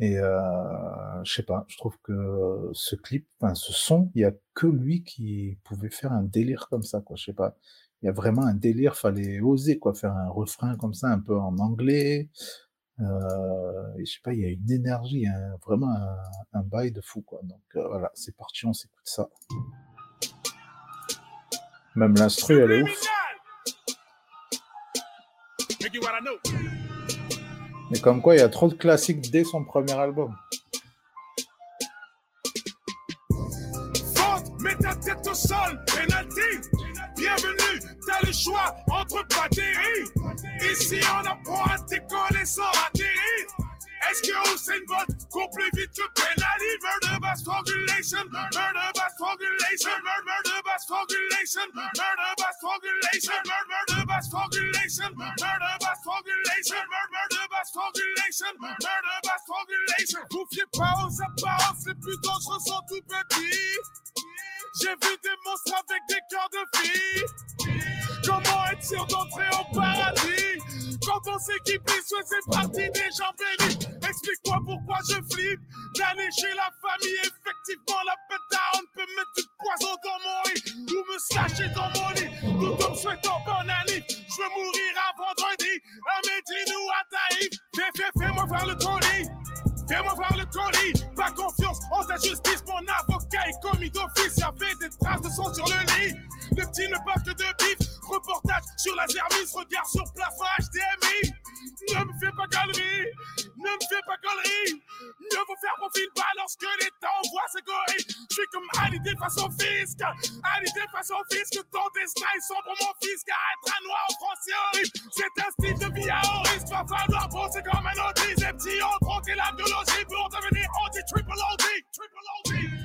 Et euh, je sais pas, je trouve que ce clip, enfin ce son, il y a que lui qui pouvait faire un délire comme ça, quoi. Je sais pas, il y a vraiment un délire, fallait oser quoi, faire un refrain comme ça, un peu en anglais. Euh, et je sais pas, il y a une énergie, un- vraiment un, un bail de fou quoi. Donc euh, voilà, c'est parti, on s'écoute ça. Même l'instru, elle est ouf. Mais comme quoi, il y a trop de classiques dès son premier album. Faute, mets ta tête au sol, penalty. Bienvenue, t'as le choix entre batteries. Ici, on apprend à décoller sans atterrir. Est-ce que Usain Bolt court plus vite que Ali? Murder by strangulation, murder by strangulation, mur- murder by strangulation, murder by strangulation, mur- murder by strangulation, murder by strangulation, mur- murder by strangulation, murder by strangulation. Vous fiez pas aux apparences, les plus dangereux sont tout petits. J'ai vu des monstres avec des cœurs de filles. Comment être sûr d'entrer au paradis? Quand on s'équipe, soit c'est parti des gens bénis. Explique-moi pourquoi je flippe. D'aller chez la famille, effectivement, la pétard, peut mettre du poison dans mon riz ou me slasher dans mon lit. Tout en souhaitant bonne année. Je veux mourir à vendredi, à Médine ou à Taïf. Fais, fais, fais-moi voir le colis. Fais-moi voir le colis. Pas confiance en ta justice, mon avocat est commis d'office. Y avait des traces de sang sur le lit. Le petit ne parle que de bif. Reportage sur la Zermis, regard sur plafond HDMI. Ne me fais pas galerie, ne me fais pas galerie. Mieux vaut faire profil bas lorsque l'État envoie ses gorilles. Je suis comme Hallyday face au fisc. Hallyday face au fisc, ton destin est sombre, mon fils. Car être un noir en France, c'est un style de vie à haut risque. Va falloir bosser comme un audit. Les petits ont troqué la biologie pour devenir anti triple OD. Triple OD.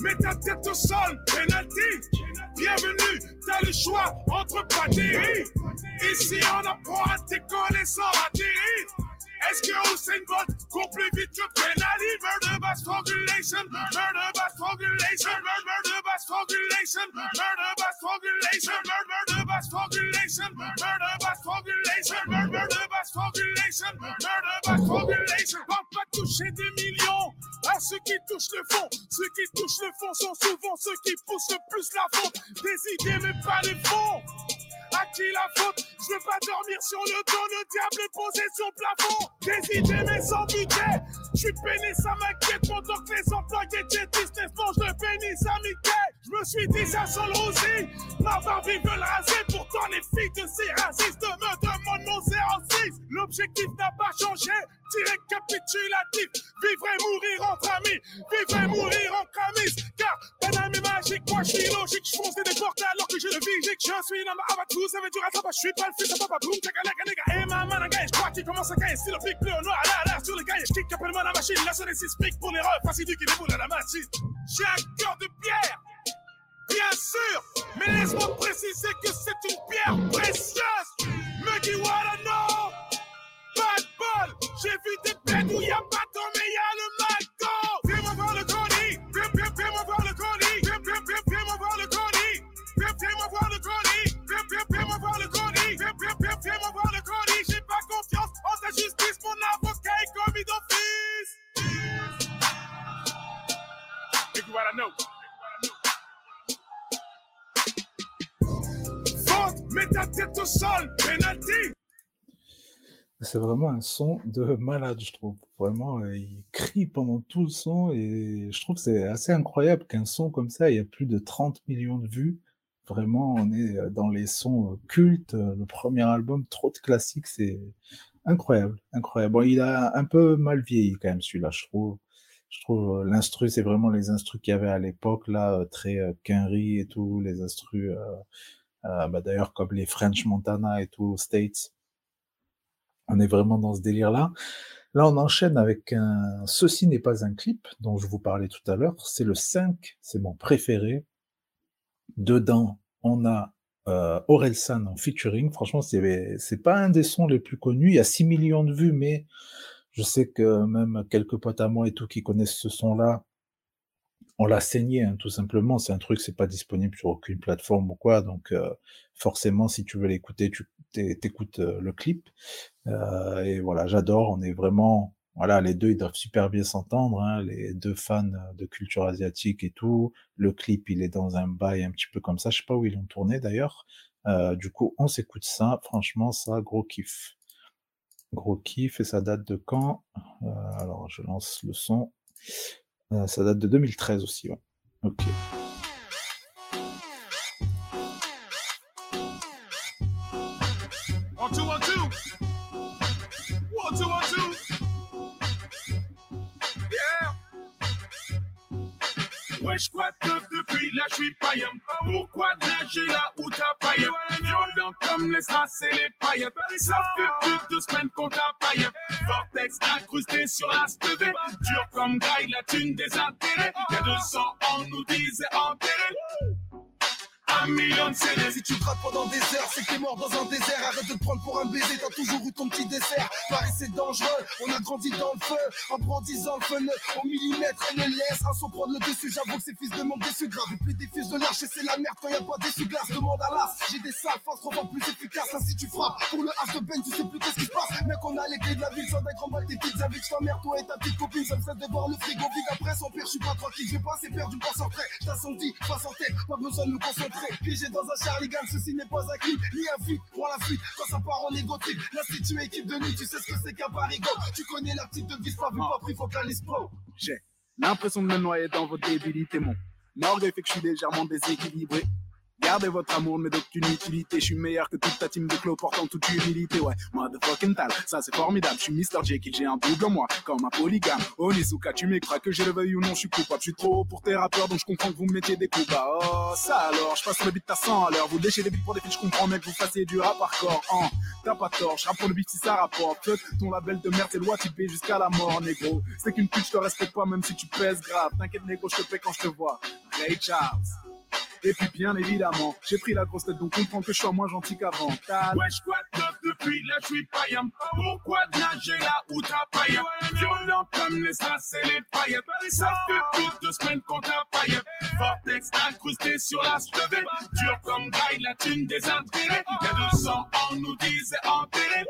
Mets ta tête au sol, penalty. Bienvenue, t'as le choix entre batteries. Ici, on apprend à décoller sans atterrir. Est-ce que Usain Bolt court plus vite que Ali? Murder by strangulation, murder by strangulation, mur- murder by strangulation, murder by strangulation, mur- murder by strangulation, murder by strangulation, mur- murder by strangulation, murder by strangulation. Pas de toucher des millions à ceux qui touchent le fond. Ceux qui touchent le fond sont souvent ceux qui poussent le plus la faute. Des idées, mais pas les fonds. À qui la faute? Je veux pas dormir sur le dos, le diable est posé sur le plafond. Des idées mais sans budget. Je suis peiné, ça m'inquiète pendant que les employés de business mangent le pénis à Mickey. Je me suis dit ça sans aussi. Ma barbe ils veulent raser, pourtant les filles de ces racistes me demandent mon 06. L'objectif n'a pas changé. Direct capitulatif, vivre et mourir entre amis, vivre et mourir en camis. Car Paname est magique, moi je suis logique, je fonce des portes alors que je le vis. Je suis dans ma abatou, ça veut du rattrapage, je suis pas le fils de papa, boum, tchaga, laga, nigga. Et ma gars, je crois qu'il commence à gagner. Si le flic bleu noir, là, là, sur les gars, je kick appelle-moi la machine. La sonne sismique pour les refs, facile qui déboule à la machine. J'ai un cœur de pierre. Bien sûr, mais laisse-moi préciser que c'est une pierre précieuse. Me dis what I know. J'ai vu des bêtes où y a pas d'eau, mais y a le McDo. Fais-moi voir le colis, fais- fais- fais-moi voir le colis, fais- fais- fais- fais-moi voir le colis, fais- fais-moi voir le colis, fais- fais- fais-moi voir le colis, fais- fais- fais- fais-moi voir le colis. J'ai pas confiance en ta justice, mon avocat est commis d'office. Think what I know. Mets ta tête au sol, penalty. C'est vraiment un son de malade, je trouve. Vraiment, euh, il crie pendant tout le son et je trouve que c'est assez incroyable qu'un son comme ça, il y a plus de 30 millions de vues. Vraiment, on est euh, dans les sons euh, cultes. Le premier album, trop de classiques, c'est incroyable, incroyable. Bon, il a un peu mal vieilli quand même celui-là, je trouve. Je trouve l'instru, c'est vraiment les instrus qu'il y avait à l'époque, là, très euh, et tout, les instrus, bah, d'ailleurs comme les French Montana et tout, States. On est vraiment dans ce délire-là. Là, on enchaîne avec un Ceci n'est pas un clip dont je vous parlais tout à l'heure. C'est le 5, c'est mon préféré. Dedans, on a euh, Orelsan en featuring. Franchement, c'est pas un des sons les plus connus. Il y a 6 millions de vues, mais je sais que même quelques potes à moi et tout qui connaissent ce son-là, on l'a saigné, hein, tout simplement. C'est un truc, c'est pas disponible sur aucune plateforme ou quoi. Donc, euh, forcément, si tu veux l'écouter, tu t'é- t'écoutes euh, le clip. Euh, et voilà, j'adore. On est vraiment, voilà, les deux, ils doivent super bien s'entendre. hein, les deux fans de culture asiatique et tout. Le clip, il est dans un bail un petit peu comme ça. Je sais pas où ils l'ont tourné d'ailleurs. Du coup, on s'écoute ça. Franchement, ça, gros kiff. Gros kiff et ça date de quand? Alors, je lance le son. Euh, ça date de 2013 aussi, ouais. Ok. Wesh, quoi depuis païen. Pourquoi là comme les strass et les païens. Ça fait plus de deux semaines qu'on païen. Vortex incrusté sur la stevée. Dur comme graille, la thune des intérêts. Y'a 200 ans, nous disait enterré. Si tu grattes pendant des heures, c'est que t'es mort dans un désert. Arrête de te prendre pour un baiser, t'as toujours eu ton petit dessert. Paris, c'est dangereux, on a grandi dans le feu. En brandissant le feu au millimètre, elle le laisse. Un son prendre le dessus, j'avoue que ces fils de monde déçus grave. Plus des fils de l'arche, et c'est la merde quand y a pas d'essuie-glace. Demande à l'as, j'ai des sales forces trop plus efficaces. Ainsi tu frappes pour le H de Ben, tu sais plus qu'est-ce qui se passe. Mec, on a les de la ville, sans d'être en bas tes petites avec ta mère, toi et ta petite copine. Ça me fait de voir le frigo vide après son père, je suis pas tranquille, j'ai pas assez perdu centrer. T'assondi, face en tête, pas besoin de me concentrer. Piégé dans un Charlie Gun, ceci n'est pas un clip, ni un feat, pour la fuite, quand ça part en égotique. L'institut équipe de nuit, tu sais ce que c'est qu'un parigo. Tu connais la petite devise, pas vu, pas pris, focalise pro. J'ai l'impression de me noyer dans votre débilité, mon orgueil fait que je suis légèrement déséquilibré. Gardez votre amour, mais d'aucune utilité. Je suis meilleur que toute ta team de clos portant toute humilité. Ouais, motherfucking tal, ça c'est formidable. Je suis Mr. Jekyll, j'ai un double en moi, comme un polygame. Onizuka, tu m'écras que je le veuille ou non, je suis coupable. Je suis trop haut pour tes rappeurs, donc je comprends que vous me mettiez des coups bas. Oh, ça alors, je passe le beat à 100 à l'heure. Vous léchez des beats pour des filles, je comprends, mec, vous fassiez du rap hardcore. Hein, t'as pas tort, je pour le beat si ça rapporte. Ton label de merde, c'est loi typé jusqu'à la mort, négro. C'est qu'une pute, je te respecte pas, même si tu pèses grave. T'inquiète, négro, je te paie quand je te vois. Ray Charles. Et puis bien évidemment, j'ai pris la grosse tête donc comprends que je sois moins gentil qu'avant. Tal. Wesh, quoi de neuf depuis là, je suis païen. Pourquoi de nager là où t'as païen? Violent comme les strass et les paillettes. Ça fait plus de deux semaines qu'on t'a païen. Vortex incrusté sur la stevée. Dur comme graille, la thune des intérêts. Y'a 200 ans, nous disait enterré.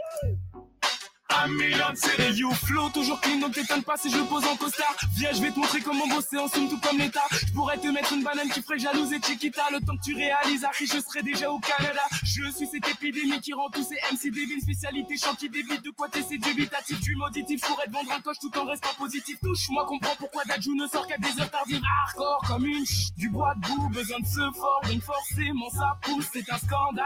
Million de CD. You. Flow toujours clean donc t'étonnes pas si je pose en costard. Viens je vais te montrer comment bosser en somme tout comme l'état. Je pourrais te mettre une banane qui ferait jalouse et Chiquita. Le temps que tu réalises Harry je serai déjà au Canada. Je suis cette épidémie qui rend tous ces MC débiles Spécialité chant qui débite de quoi t'es c'est dubitatif Tu m'auditif. Pourrais te vendre un coche tout en restant positif. Touche-moi comprends pourquoi Dajou ne sort qu'à des heures tardives. Hardcore comme une ch- du bois debout Besoin de se fort donc forcément ça pousse C'est un scandale.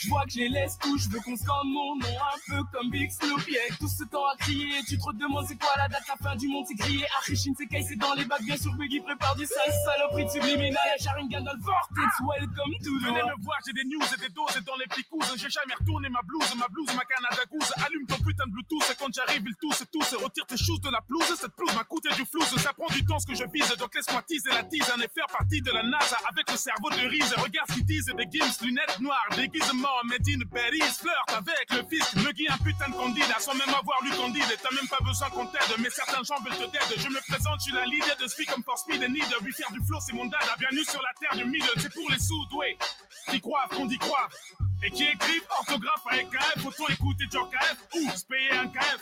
Je vois que je les laisse tout Je veux qu'on scande mon nom un peu comme Big Snoopy Tout ce temps à crier Tu te redemandes c'est quoi la date la fin du monde C'est crié Arichin c'est caille c'est dans les bacs Bien sûr Biggie prépare du sale saloperie de subliminal La Sharingan dans le vortex Welcome to the Venez me voir, j'ai des news et des doses dans les picouses. J'ai jamais retourné ma blouse, ma blouse, ma Canada Goose. Allume ton putain de Bluetooth quand j'arrive, ils tous et tous. Retire tes choses de la pelouse, cette pelouse m'a coûté du flouze. Ça prend du temps ce que je vise, donc laisse-moi teaser la tisane et faire partie de la NASA avec le cerveau de Rize. Regarde ce qu'ils disent, des gims, lunettes noires, déguisement, made in Paris. Flirte avec le fisc, me guille un putain de candidat sans même avoir lu Candide. Et t'as même pas besoin qu'on t'aide, mais certains gens veulent te t'aider. Je me présente, je suis la leader de Speak comme for Speed et Need. Lui faire du flow, c'est mon dada. Bienvenue sur la terre du milieu, c'est pour les sous, ouais. Qui croient qu'on dit croire. Et qui écrivent orthographe avec KF, autant écouter John KF ou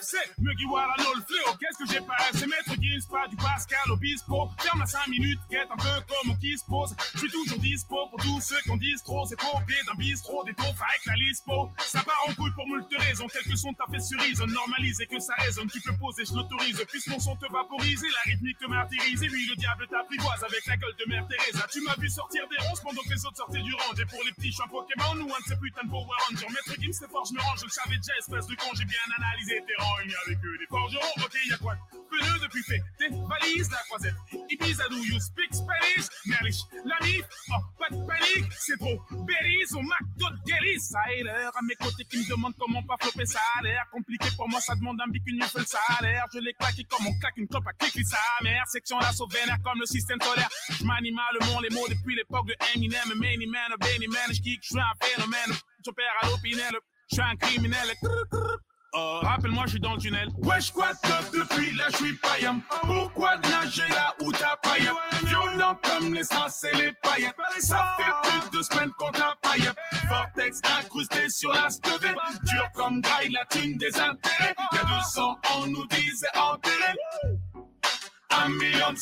se payer un KFC. Muggy Wara le fléau, qu'est-ce que j'ai pas C'est Maître Gims, pas du Pascal Obispo. Ferme à 5 minutes, guette un peu comme on qui se pose. Je suis toujours dispo pour tous ceux qui en disent trop. C'est pour pied d'un bistrot, des taufs avec la lispo. Ça part en couille pour moult raisons, telles que sont tapés sur on normalise et que ça résonne. Tu peux poser, je l'autorise. Puisse mon son te vaporiser, la rythmique te martyrise. Et lui, le diable t'apprivoise avec la gueule de Mère Teresa. Tu m'as vu sortir des ronces pendant que les autres sortaient du range. Et pour les petits, je suis un Pokémon ou un de ces putains de Power Rangers. Maître Gims, c'est fort, je me range. Je le savais déjà, espèce de con. J'ai bien analysé tes y a avec eux des forgerons. Ok, y'a quoi Pneu depuis fait. Tes valises, la croisette. Ibiza, do you speak Spanish? Merlich, la mif. Oh, pas de panique. C'est trop. Berries au McDo de Guéris. Ça a l'air à mes côtés qui me demandent comment pas flopper. Ça a l'air compliqué pour moi. Ça demande un bic, une fait le salaire. Je l'ai claqué comme on claque une clope à clic, sa mère. Section l'assaut vénère comme le système solaire. Je m'anime le monde, les mots depuis l'époque de Eminem. Many man, Benny man, je kick, je suis un phénomène. J'opère à l'opinel. Je suis un criminel. Oh, rappelle-moi, je suis dans le tunnel. Wesh, quoi neuf depuis là, je suis païen. Pourquoi nager là où t'as païen? Violent comme les strass et les païens. Ça fait plus de semaines qu'on t'a païen. Vortex incrusté sur la stevée. Dur comme graille, la thune des intérêts. Y'a 200 ans, nous disait enterré. Un million.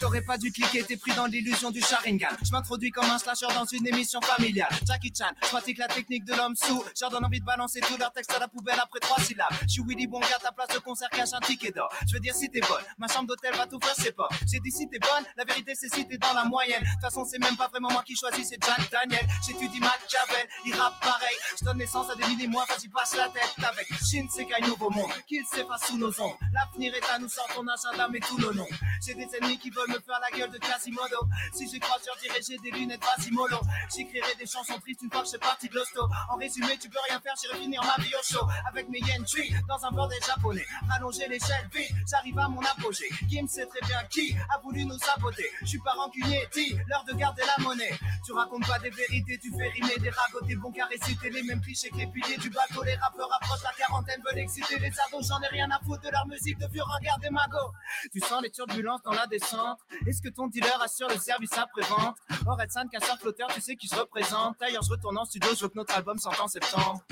T'aurais pas dû cliquer, t'es pris dans l'illusion du Sharingan. Je m'introduis comme un slasher dans une émission familiale. Jackie Chan, je pratique la technique de l'homme sous. J'ai donne envie de balancer tout leur texte à la poubelle après trois syllabes. Je suis Willy Bonga, ta place de concert cache un ticket d'or. Je veux dire si t'es bonne, ma chambre d'hôtel va tout faire, c'est pas. J'ai dit si t'es bonne, la vérité c'est si t'es dans la moyenne. De toute façon, c'est même pas vraiment moi qui choisis, c'est Jack Daniel. J'étudie Machiavel, il rappe pareil. Je donne naissance à des milliers moi, vas-y passe la tête avec Shinsekai Nouveau Monde. Qu'il s'efface sous nos ombres. L'avenir est à nous, sort ton agenda, mais tous nos. J'ai des ennemis qui veulent me faire la gueule de Quasimodo. Si j'y crois, je leur dirai j'ai des lunettes Quasimodo. J'écrirai des chansons tristes une fois que je suis parti de l'hosto. En résumé, tu peux rien faire, j'irai finir ma vie au show. Avec mes yen tree dans un bordel japonais. Allonger l'échelle vite, j'arrive à mon apogée. Kim sait très bien qui a voulu nous saboter. Je suis pas rancunier, dit, l'heure de garder la monnaie. Tu racontes pas des vérités, tu fais rimer des ragots, des bons réciter les mêmes clichés que les piliers du bateau. Les rappeurs approchent la quarantaine, veulent exciter les ados. J'en ai rien à foutre de leur musique de vieux regards des magots. Tu sens les turbulences dans la descente. Est-ce que ton dealer assure le service après-vente? Oh, Red Sun, casseur flotteur, tu sais qui je représente. D'ailleurs, je retourne en studio, je veux que notre album sorte en septembre.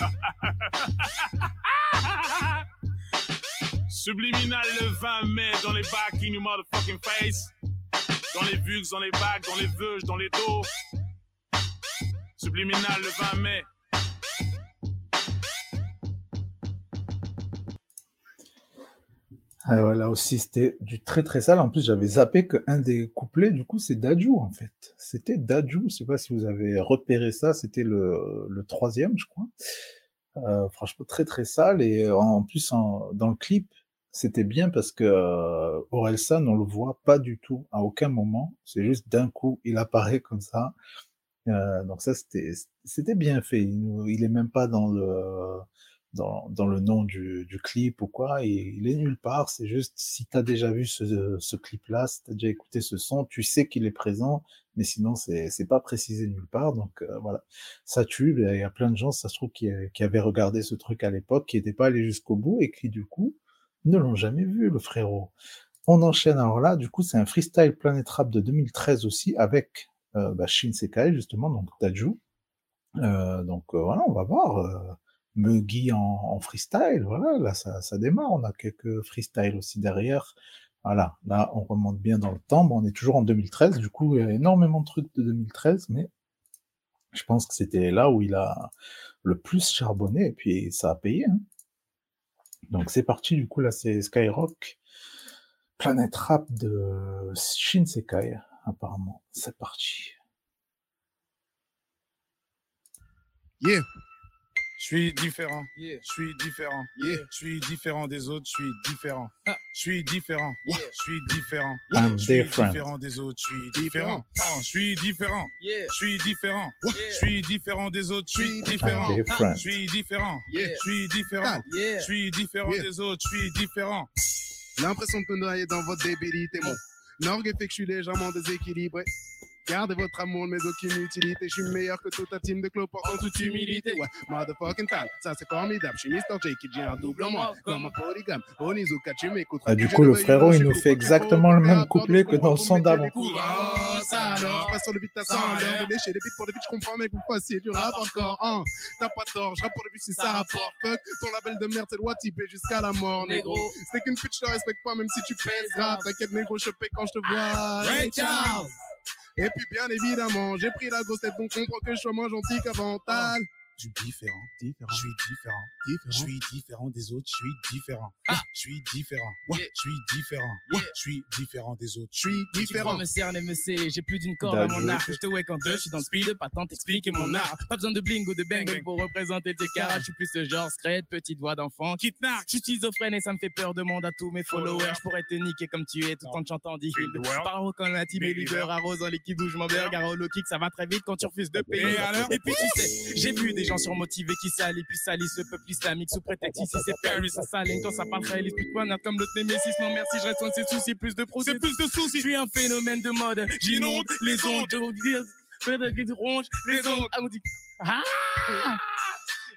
(laughs) Subliminal le 20 mai dans les bacs in your motherfucking face. Dans les vues, dans les bacs, dans les veuges, dans les dos. Subliminal le 20 mai. Ah, voilà aussi, c'était du très très sale. En plus, j'avais zappé qu'un des couplets, du coup, c'est Dajou en fait. C'était Dajou. Je sais pas si vous avez repéré ça. C'était le, le troisième, je crois. Euh, franchement, très très sale. Et en plus, en- dans le clip, c'était bien parce que euh, Orelsan, on le voit pas du tout à aucun moment. C'est juste d'un coup, il apparaît comme ça. Euh, donc ça, c'était bien fait. Il, il est même pas dans le dans, dans le nom du, du clip ou quoi. Et il est nulle part. C'est juste si tu as déjà vu ce, ce clip-là, si tu as déjà écouté ce son, tu sais qu'il est présent, mais sinon c'est pas précisé nulle part. Donc euh, voilà, ça tue. Il y a plein de gens, ça se trouve, qui, qui avaient regardé ce truc à l'époque, qui n'étaient pas allés jusqu'au bout et qui du coup ne l'ont jamais vu, le frérot. On enchaîne alors là, du coup, c'est un freestyle Planet Rap de 2013 aussi avec euh, bah, Shinsekai, justement, donc Taju. Euh, donc euh, voilà, on va voir. Muggy en, en freestyle, voilà, là ça, ça démarre. On a quelques freestyles aussi derrière. Voilà, là on remonte bien dans le temps. Bon, on est toujours en 2013, du coup, il y a énormément de trucs de 2013, mais je pense que c'était là où il a le plus charbonné et puis ça a payé. hein. Donc c'est parti, du coup, là c'est Skyrock, Planet Rap de Shinsekai, apparemment. C'est parti. Yeah. Je suis différent. Je suis différent. Je suis différent des autres. Je suis différent. Je suis différent. Je suis différent. I'm Je suis different. différent des autres. Je suis différent. Ah, Je suis différent. Je suis différent. Je suis différent des autres. Je suis différent. Je suis différent. Yeah. Je suis différent. Yeah. Je suis différent Yeah. des autres. Je suis différent. L'impression de me noyer dans votre débilité, mon orgue fait que je suis légèrement déséquilibré. Gardez votre amour, mais aucune utilité. Je suis meilleur que toute ta team de clopes en toute humilité. Ouais, motherfucking tal, ça c'est formidable. Je suis Mr. J qui dit un double moi, comme un polygame. Onizuka, tu m'écouteras. Ah, du coup, le frérot, il nous fait exactement le même couplet que dans le son d'avant. Oh, ça alors, je passe sur le beat, t'as ça en l'air. De lécher les beats pour les beats, je comprends, mais que vous fassiez du rap encore. Hein. T'as pas tort, je rappe pour les beats si ça rapporte. Fuck, ton label de merde, c'est le typé jusqu'à la mort, négro. C'est qu'une pute, je te respecte pas, même si tu pèses grave. T'inquiète, négro, je paie quand je te vois. Ray Charles. Et puis, bien évidemment, j'ai pris la grosse tête, donc comprends que je sois moins gentil qu'avant. Je suis différent, différent. Je suis différent, différent. Je suis différent des autres. Je suis différent. Je suis différent. Je suis différent. Je suis différent des autres. Je suis différent. me cerner, me c'est, j'ai plus d'une corde à mon arc. Je te wake en deux, je suis dans le speed, pas tant t'expliquer mon art. Pas besoin de bling ou de bang pour représenter tes caras. Je suis plus ce genre scred, petite voix d'enfant qui te. Je suis schizophrène et ça me fait peur, demande à tous mes followers. Je pourrais te niquer comme tu es tout en te chantant dit Hill. Paro quand la team est leader, arrose en liquide où je m'emberge. Garo low kick, ça va très vite quand tu refuses de payer. Et puis tu sais, j'ai vu des gens surmotivés qui salissent puis salissent le peuple islamique sous prétexte ici c'est Paris, ça s'aligne. Toi ça parle très explique pas nat comme l'autre Némésis. Non merci, je reste de ces soucis, plus de procès, plus de soucis. Je suis un phénomène de mode, j'inonde les ondes, je de ronge les ondes. Ah, on dit, ah!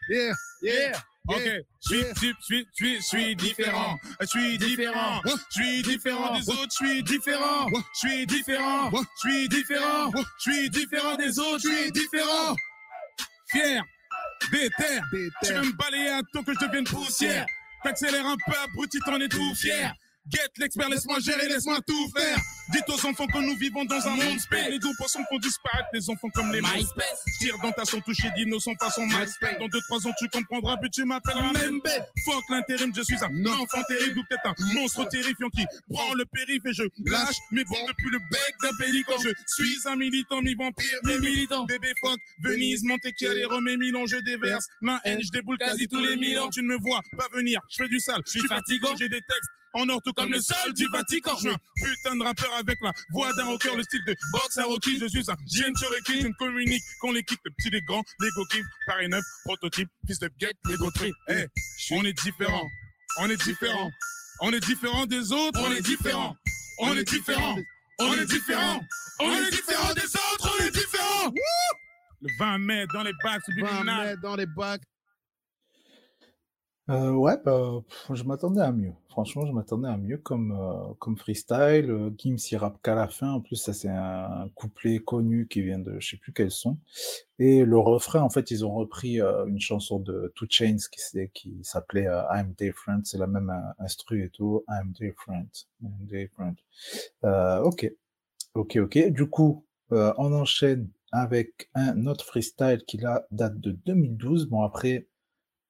Yeah, yeah. Ok, je suis, je suis, je suis, je suis, je suis différent. Je suis différent. Je suis différent des autres. Je suis différent. Je suis différent. Je suis différent. Je suis différent des autres. Je suis différent. Fier. Déter. Tu veux me balayer un temps que je devienne poussière. T'accélères un peu, abruti, t'en es tout fier. Guette l'expert, laisse-moi gérer, laisse-moi tout faire. Dites aux enfants que nous vivons dans un monde spé. Les deux pensons qu'on disparaît, les enfants comme les MySpace. Tire dans ta son touché d'innocent façon MySpace. Dans deux, trois ans, tu comprendras, puis tu m'appelleras même bête. Fuck l'intérim, je suis un enfant terrible ou peut-être un monstre terrifiant qui prend le périph' et je lâche mes bombes depuis le bec d'un pélican. Je suis un militant, mi-vampire, mi-militant. Bébé fuck, Venise, Monte Carlo, mes Milan, je déverse. Ma haine, je déboule quasi tous les mille ans. Tu ne me vois pas venir, je fais du sale, je suis fatigant, j'ai des textes en or tout comme le sol du Vatican. Je putain de rappeur avec la voix d'un rocker, le style de box à Rocky. Je suis un Jane Cherokee, je ne communique qu'on les kick, le petit, les grands, les go kiff, Paris 9, prototype, fils de get, les go trip. Eh, on est différent, on est différent, on est différent des autres, on est différent, on est différent, on est différent, on est différent des autres, on est différent. Le 20 mai dans les bacs 20 mai dans les bacs. Euh, ouais, bah, je m'attendais à mieux. Franchement, je m'attendais à mieux comme, euh, comme freestyle. Euh, Gims, il rappe qu'à la fin. En plus, ça, c'est un couplet connu qui vient de je sais plus quel son. Et le refrain, en fait, ils ont repris euh, une chanson de Two Chainz qui, s'appelait euh, I'm Different. C'est la même euh, instru et tout. I'm Different. I'm Different. Ok. Ok, ok. Du coup, on enchaîne avec un autre freestyle qui là date de 2012. Bon, après,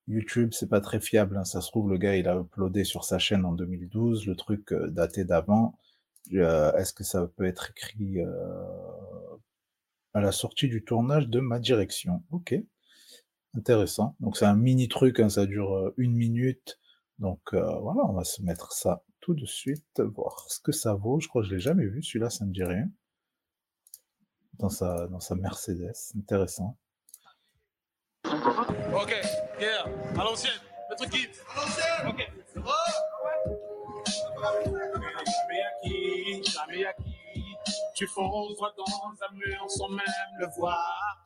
YouTube, c'est pas très fiable. hein. Ça se trouve, le gars, il a uploadé sur sa chaîne en 2012, le truc euh, daté d'avant. Euh, Est-ce que ça peut être écrit euh, à la sortie du tournage de Ma Direction? Ok, intéressant. Donc c'est un mini truc, hein, ça dure une minute. Donc voilà, on va se mettre ça tout de suite, voir ce que ça vaut. Je crois que je l'ai jamais vu, celui-là, ça me dit rien. Dans sa Mercedes, intéressant. Ok, yeah, à l'ancienne. Le truc qui. À l'ancienne Ok. Jamais acquis, jamais acquis. Tu fonces droit dans un mur sans même le voir.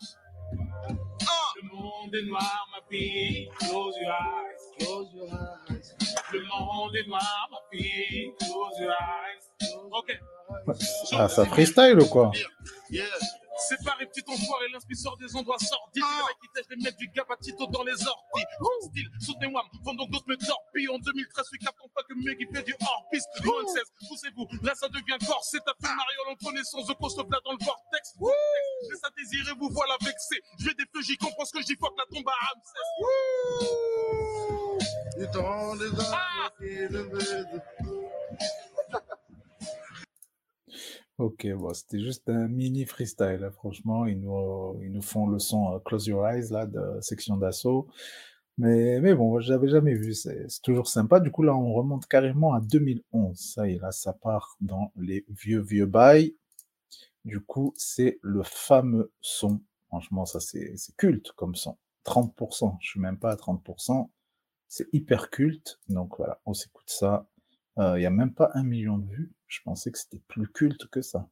Le monde est noir, ma fille. Close your eyes, close your eyes. Le monde est noir, ma fille. Close your eyes. Ok. Ah, ça freestyle ou quoi? Yeah. Séparé petit enfoiré, sort des endroits sordides. Ah. Les qui mettre du gabatito dans les orties. Mon style, soutenez-moi, pendant que d'autres me torpillent. En 2013, celui captant pas que qui fait du hors-piste. De 16, poussez-vous, là ça devient corps. C'est ta fait Mariole en connaissance de là dans le vortex. Laisse à désirer, vous voilà vexé. Je vais des feux, j'y comprends ce que j'y fuck la tombe à Ramsès. Du temps des Ah. hommes qui le veulent. Ok, bon, c'était juste un mini freestyle, hein, franchement. Ils nous, font le son euh, Close Your Eyes, là, de section d'assaut. Mais, mais bon, je l'avais jamais vu, c'est c'est toujours sympa. Du coup, là, on remonte carrément à 2011. Ça y est, là, ça part dans les vieux, vieux bails. Du coup, c'est le fameux son. Franchement, ça, c'est c'est culte comme son. 30%, je suis même pas à 30%. C'est hyper culte. Donc voilà, on s'écoute ça. Euh, Il y a même pas un million de vues. Je pensais que c'était plus culte que ça.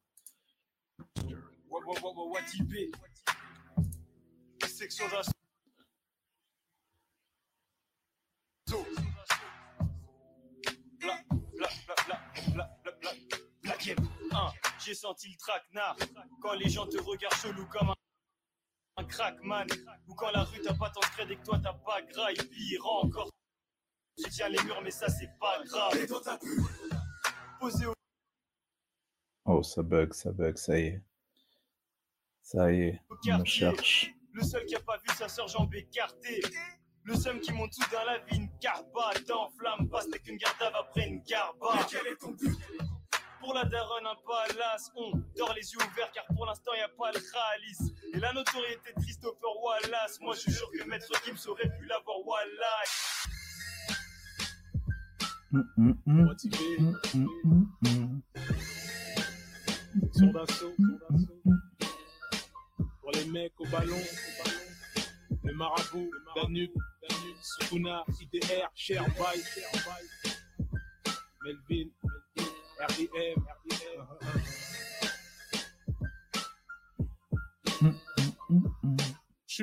J'ai senti le traquenard quand les gens te regardent chelou comme un, un crackman ou quand la rue t'a pas tant de crédit que toi t'as pas et pire encore. Je tiens les murs mais ça c'est pas grave. Poser au Oh, ça bug, ça bug, ça y est. Ça y est, on me cherche. Le seul qui a pas vu sa sœur jambe écartée. Le seul qui monte tout dans la vie, une carba t'enflamme pas, c'était qu'une garde après une garba. Mais quel est ton but? Pour la daronne, un palace, on dort les yeux ouverts car pour l'instant y a pas le ralice. Et la notoriété de Christopher Wallace, moi je suis sûr que Maître Gims aurait pu l'avoir Wallace. Hum. Son d'assaut. Pour les mecs au ballon, au ballon. Le marabout, Danube, Danube, Sukuna, IDR, Sherby. Melvin, Melvin, RDM,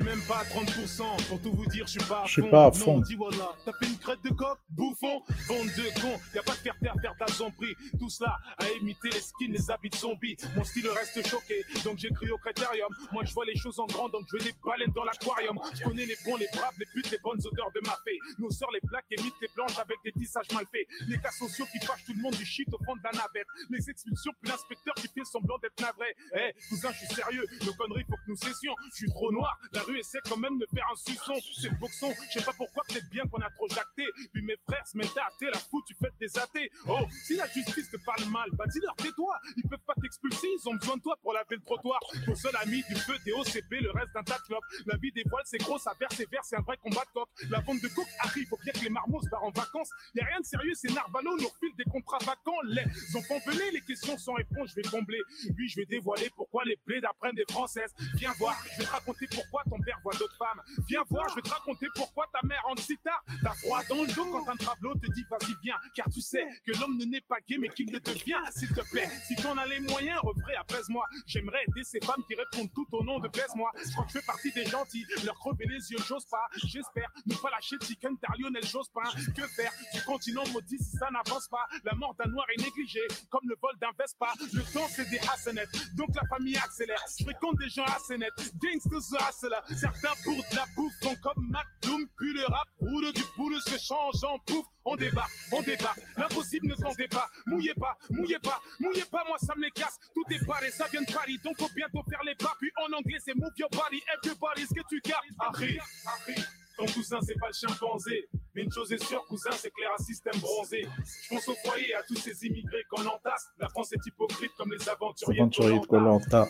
suis même pas à 30%. Pour tout vous dire, je suis pas à Je suis fond. pas à Non, fond. voilà, t'as fait une crête de coq, bouffon, bande de con. Y a pas de faire taire, faire ta zombie. Tout cela à imiter les skins, les habits de zombies. Mon style reste choqué, donc j'écris au critérium. Moi, je vois les choses en grand, donc je veux des baleines dans l'aquarium. Je connais les bons, les braves, les putes, les bonnes odeurs de ma fée. Nos sœurs, les plaques, imitent les blanches avec des tissages mal faits. Les cas sociaux qui fâchent tout le monde du shit au fond de la navette. Les expulsions, puis l'inspecteur qui fait semblant d'être navré. Eh, cousin, je suis sérieux, nos conneries, faut que nous cessions. Je suis trop noir, la rue essaie quand même de faire un suçon. C'est le boxon, je sais pas pourquoi, peut-être bien qu'on a trop jacté. Puis mes frères se mettent à athée, la foutu fête des athées. Oh, si la justice te parle mal, bah dis-leur tais-toi. Ils peuvent pas t'expulser, ils ont besoin de toi pour laver le trottoir. Ton seul ami du feu, t'es OCP, le reste d'un tas de. La vie des voiles, c'est gros, ça persévère, c'est un vrai combat de coq. La vente de coke arrive, faut bien que les marmots se barrent en vacances. Y a rien de sérieux, c'est Narvalo, nous refile des contrats vacants. Les enfants, venez, les questions sans réponse, je vais combler. Oui, je vais dévoiler pourquoi les plaies apprennent des françaises. Viens voir, je vais te raconter pourquoi ton père voit d'autres femmes. Viens voir, je vais te raconter pourquoi ta mère rentre si tard. T'as froid dans le dos quand un travelot te dit vas-y viens. Car tu sais que l'homme ne naît pas gay mais qu'il le devient, s'il te plaît. Si t'en as les moyens, refrais, apaise-moi. J'aimerais aider ces femmes qui répondent tout au nom de baise-moi. Je crois que je fais partie des gentils, leur crever les yeux, j'ose pas. J'espère ne pas lâcher chicken tar Lionel Jospin. Que faire du continent maudit si ça n'avance pas? La mort d'un noir est négligée, comme le vol d'un Vespa. Le temps c'est des hassenettes, donc la famille accélère. Je fréquente des gens assez nets, gangsters hustler. Certains pour de la bouffe font comme McDoom, puis le rap roule du boule se change en pouf. On débat, on débat, l'impossible ne tentez pas. Mouillez pas, mouillez pas, mouillez pas, moi ça me les casse. Tout est paré, ça vient de Paris, donc faut bientôt faire les pas. Puis en anglais c'est move your body, everybody, ce que tu captes. Harry, Harry. Ton cousin, c'est pas le chimpanzé. Mais une chose est sûre, cousin, c'est que les racistes aiment bronzer. Je pense au foyer à tous ces immigrés qu'on entasse. La France est hypocrite comme les aventuriers. de Aventurier de. Colanta.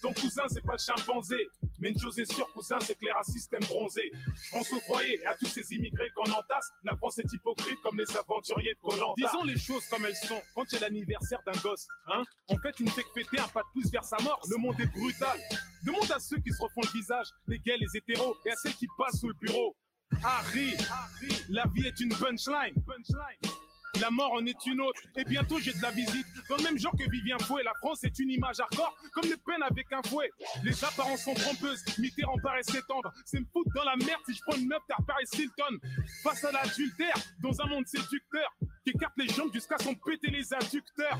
Ton cousin, c'est pas le chimpanzé. Mais une chose est sûre, cousin, c'est que les racistes aiment bronzer. Au foyer et à tous ces immigrés qu'on entasse. La France est hypocrite comme les aventuriers de Koh-Lanta. Disons les choses comme elles sont. Quand c'est l'anniversaire d'un gosse, hein, on fait une fête fêter un pas de plus vers sa mort. Le monde est brutal. Demande à ceux qui se refont le visage, les gays, les hétéros, et à ceux qui passent sous le bureau. Harry, la vie est une punchline. punchline. La mort en est une autre. Et bientôt j'ai de la visite. Dans le même genre que Vivien Fouet, la France est une image hardcore, comme le peine avec un fouet. Les apparences sont trompeuses. Mitterrand paraît s'étendre. C'est me foutre dans la merde si je prends une meuf t'as Paris Hilton. Face à l'adultère, dans un monde séducteur, qui écarte les jambes jusqu'à s'en péter les adducteurs.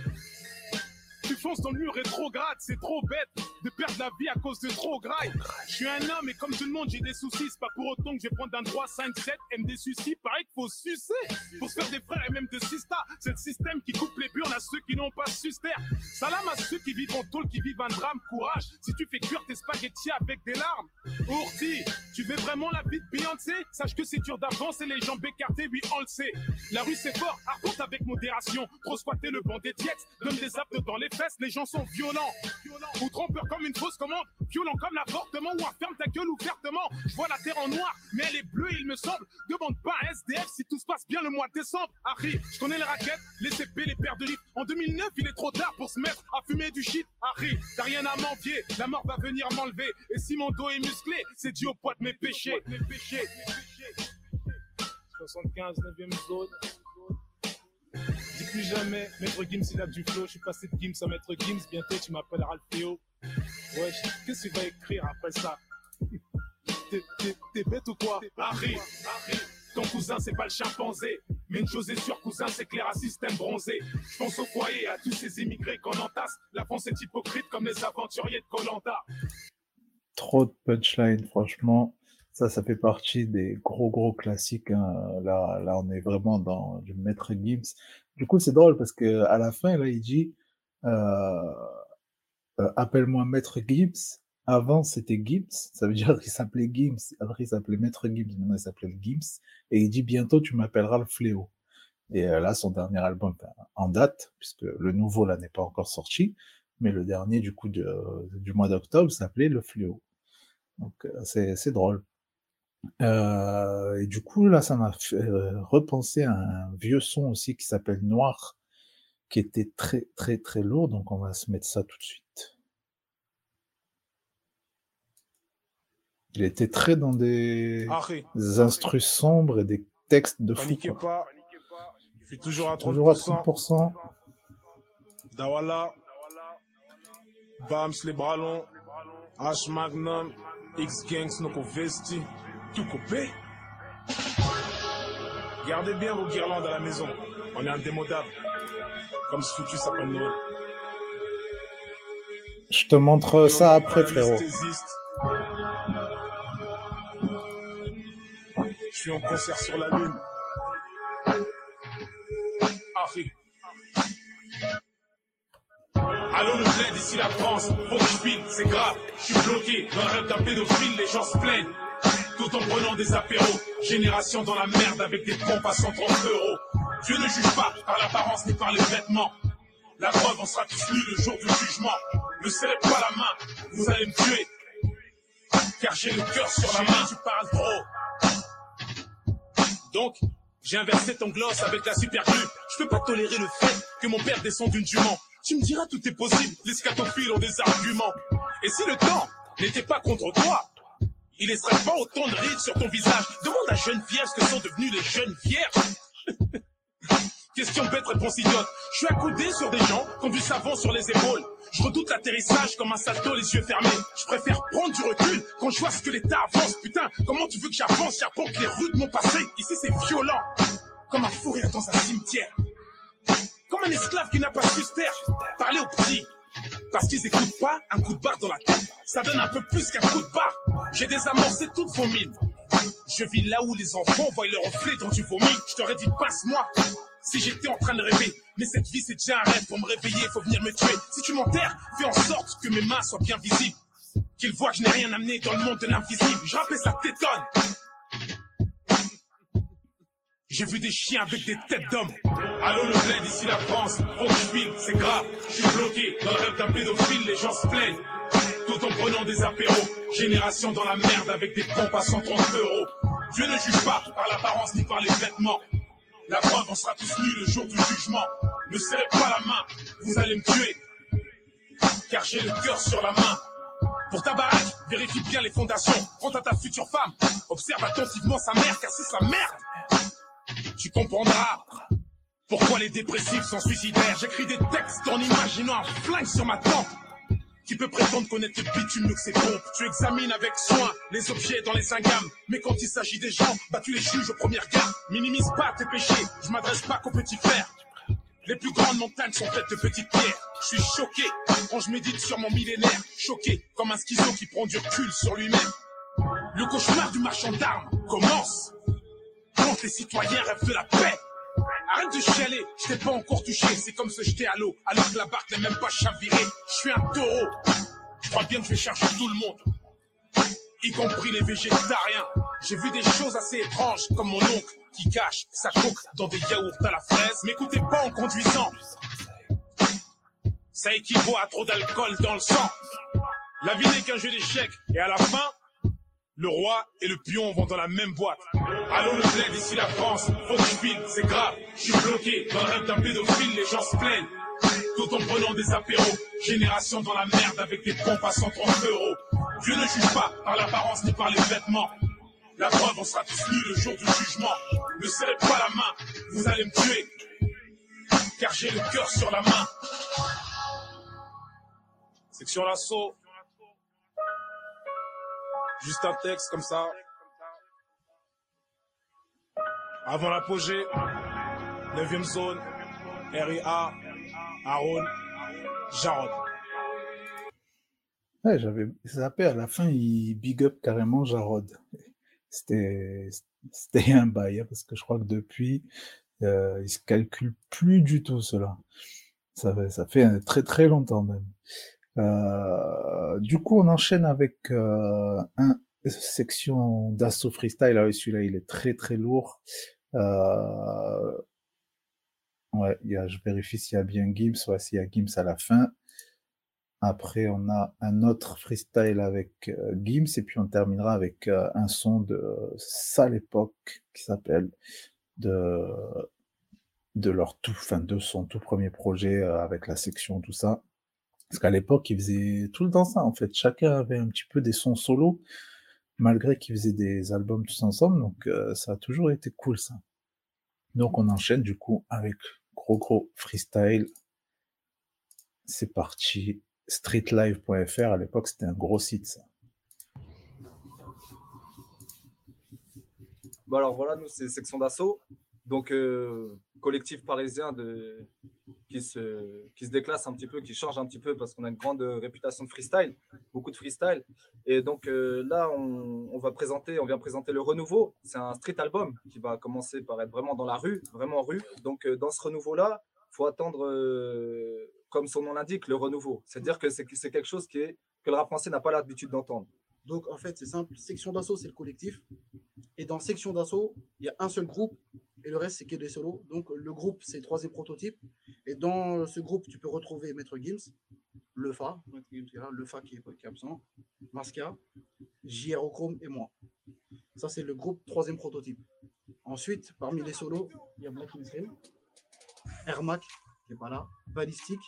Tu fonces dans le mur rétrograde, c'est trop bête de perdre la vie à cause de trop graille. Je suis un homme et comme tout le monde, j'ai des soucis. C'est pas pour autant que je vais prendre un droit 5-7, M des soucis. Pareil qu'il faut sucer pour se faire des frères et même de sisters. C'est le système qui coupe les burnes à ceux qui n'ont pas suster. Salam à ceux qui vivent en tôle, qui vivent un drame. Courage, si tu fais cuire tes spaghettis avec des larmes. Ourti, tu veux vraiment la vie de Beyoncé? Sache que c'est dur d'avancer, les jambes écartées, oui, on le sait. La rue c'est fort, arpente avec modération. Trop squatter le banc des diètes, donne des aptes dans les les gens sont violents. Ou trompeurs comme une fausse commande, violent comme l'avortement ou ferme ta gueule ouvertement. Je vois la terre en noir, mais elle est bleue, il me semble. Demande pas à SDF si tout se passe bien le mois de décembre. Harry, je connais les raquettes, les CP, les paires de livres. En 2009, il est trop tard pour se mettre à fumer du shit. Harry, t'as rien à m'envier, la mort va venir m'enlever. Et si mon dos est musclé, c'est dû au poids de mes péchés. Mes péchés. 75, 9ème zone. Plus jamais, Maître Gims il a du flow, je suis passé de Gims à Maître Gims, bientôt tu m'appelleras le Théo. Ouais, qu'est-ce que tu vas écrire après ça? T'es- T'es t'es bête ou quoi? Harry, Harry, ton cousin c'est pas le chimpanzé, mais une chose est sûre cousin c'est que les racistes aiment bronzer. Je pense au foyer à tous ces immigrés qu'on entasse, la France est hypocrite comme les aventuriers de Koh-Lanta. Trop de punchline, franchement. Ça, ça fait partie des gros, gros classiques. hein. Là, là, on est vraiment dans du maître Gims. Du coup, c'est drôle parce que à la fin, là, il dit euh, euh, Appelle-moi maître Gims. Avant, c'était Gims. Ça veut dire qu'il s'appelait Gims. Après, il s'appelait maître Gims. Maintenant, il s'appelle Gims. Et il dit Bientôt, tu m'appelleras le fléau. Et euh, là, son dernier album enfin, en date, puisque le nouveau, là, n'est pas encore sorti. Mais le dernier, du coup, du mois d'octobre, s'appelait Le Fléau. Donc, c'est drôle. Euh, et du coup, là, ça m'a fait euh, repenser à un vieux son aussi qui s'appelle Noir, qui était très, très, très lourd. Donc, on va se mettre ça tout de suite. Il était très dans des, Arrête. des instrus sombres et des textes de fou. Paniquez pas, je suis toujours à 30%. Toujours à 30%. Dawala, Bams les bras longs, H Magnum, X-Gangs, Noko Vesti, tout coupé. Gardez bien vos guirlandes à la maison. On est indémodable. Comme ce foutu sapin de Noël. Je te montre ça après, frérot. Je suis en concert sur la lune. Afrique. Allô le bled, ici la France, faut que je file, c'est grave, je suis bloqué, dans le rêve d'un pédophile, les gens se plaignent, tout en prenant des apéros, génération dans la merde avec des pompes à 130 euros. Dieu ne juge pas par l'apparence ni par les vêtements, la preuve on sera tous le jour du jugement, ne serrez pas la main, vous allez me tuer, car j'ai le cœur sur la main, tu parles trop. Donc, j'ai inversé ton gloss avec la super glue. Je peux pas tolérer le fait que mon père descende d'une jument. Tu me diras tout est possible, les scatophiles ont des arguments. Et si le temps n'était pas contre toi, il laisserait pas autant de rides sur ton visage. Demande à Geneviève ce que sont devenus les jeunes vierges. (laughs) Question bête, réponse idiote. Je suis accoudé sur des gens qui ont du savon sur les épaules. Je redoute l'atterrissage comme un salto les yeux fermés. Je préfère prendre du recul quand je vois ce que l'État avance. Putain, comment tu veux que j'avance? J'apporte les rues de mon passé. Ici c'est violent. Comme un fou dans un cimetière. Comme un esclave qui n'a pas su se taire. Parler aux petits. Parce qu'ils écoutent pas un coup de barre dans la tête. Ça donne un peu plus qu'un coup de barre. J'ai désamorcé toutes vos mines. Je vis là où les enfants voient le reflet dans du vomi. Je t'aurais dit passe-moi si j'étais en train de rêver. Mais cette vie c'est déjà un rêve. Pour me réveiller, faut venir me tuer. Si tu m'enterres, fais en sorte que mes mains soient bien visibles. Qu'ils voient que je n'ai rien amené dans le monde de l'invisible. Je rappelle ça t'étonne. J'ai vu des chiens avec des têtes d'hommes. Allô le bled, ici la France, faut que je file, c'est grave. Je suis bloqué dans le rêve d'un pédophile, les gens se plaignent. Tout en prenant des apéros. Génération dans la merde avec des pompes à 130 euros. Dieu ne juge pas par l'apparence ni par les vêtements. La preuve, on sera tous nus le jour du jugement. Ne serrez pas la main, vous allez me tuer. Car j'ai le cœur sur la main. Pour ta baraque, vérifie bien les fondations. Quant à ta future femme, observe attentivement sa mère, car c'est sa merde. Tu comprendras pourquoi les dépressifs sont suicidaires? J'écris des textes en imaginant un flingue sur ma tempe. Qui peut prétendre connaître le bitume que ses pompes Tu examines avec soin les objets dans les ingams. Mais quand il s'agit des gens, bah tu les juges au premier regard. Minimise pas tes péchés, je m'adresse pas qu'aux petits frères. Les plus grandes montagnes sont faites de petites pierres. Je suis choqué quand je médite sur mon millénaire. Choqué comme un schizo qui prend du recul sur lui-même. Le cauchemar du marchand d'armes commence quand les citoyens rêvent de la paix. Arrête de chialer, je t'ai pas encore touché, c'est comme se jeter à l'eau, alors que la barque n'est même pas chavirée. Je suis un taureau, je crois bien que je vais chercher tout le monde, y compris les végétariens. J'ai vu des choses assez étranges, comme mon oncle qui cache sa coque dans des yaourts à la fraise. M'écoutez pas en conduisant, ça équivaut à trop d'alcool dans le sang. La vie n'est qu'un jeu d'échecs, et à la fin, le roi et le pion vont dans la même boîte. Allô le bled, ici la France, faut que c'est grave. Je suis bloqué dans le rêve d'un pédophile, les gens se plaignent. Tout en prenant des apéros. Génération dans la merde avec des pompes à 130 euros. Dieu ne juge pas par l'apparence ni par les vêtements. La preuve, on sera tous nus le jour du jugement. Ne serrez pas la main, vous allez me tuer. Car j'ai le cœur sur la main. Section l'assaut. Juste un texte comme ça. Avant l'apogée, 9ème zone, RIA, Aaron, Jarod. Ouais, j'avais zappé à la fin, il big up carrément Jarod. C'était, un bail, hein, parce que je crois que depuis, euh, il se calcule plus du tout cela. Ça, fait- très très longtemps même. Euh, du coup, on enchaîne avec euh, un section d'assaut freestyle. Ah celui-là, il est très très lourd. Euh, ouais, y a, je vérifie s'il y a bien Gims. Ouais, s'il y a Gims à la fin. Après, on a un autre freestyle avec euh, Gims et puis on terminera avec euh, un son de Sale Époque qui s'appelle de de leur tout, enfin de son tout premier projet avec la section tout ça. Parce qu'à l'époque, ils faisaient tout le temps ça, en fait. Chacun avait un petit peu des sons solos, malgré qu'ils faisaient des albums tous ensemble. Donc, euh, ça a toujours été cool, ça. Donc, on enchaîne, du coup, avec gros, gros freestyle. C'est parti. Streetlive.fr, à l'époque, c'était un gros site, ça. Bon, alors voilà, nous, c'est section d'assaut. Donc, euh, collectif parisien de, qui, se, qui se déclasse un petit peu, qui change un petit peu parce qu'on a une grande réputation de freestyle, beaucoup de freestyle. Et donc euh, là, on, on va présenter, on vient présenter le renouveau. C'est un street album qui va commencer par être vraiment dans la rue, vraiment en rue. Donc, euh, dans ce renouveau-là, faut attendre, euh, comme son nom l'indique, le renouveau. C'est-à-dire que c'est c'est quelque chose qui est, que le rap français n'a pas l'habitude d'entendre. Donc en fait, c'est simple. Section d'assaut, c'est le collectif. Et dans section d'assaut, il y a un seul groupe et le reste, c'est que des solos. Donc le groupe, c'est le troisième prototype. Et dans ce groupe, tu peux retrouver Maître Gims, Le Fa, Le Fa qui est, qui est absent, Masca, JR Chrome et moi. Ça, c'est le groupe troisième prototype. Ensuite, parmi les solos, il y a Black Muslim, Ermac qui n'est pas là, Ballistic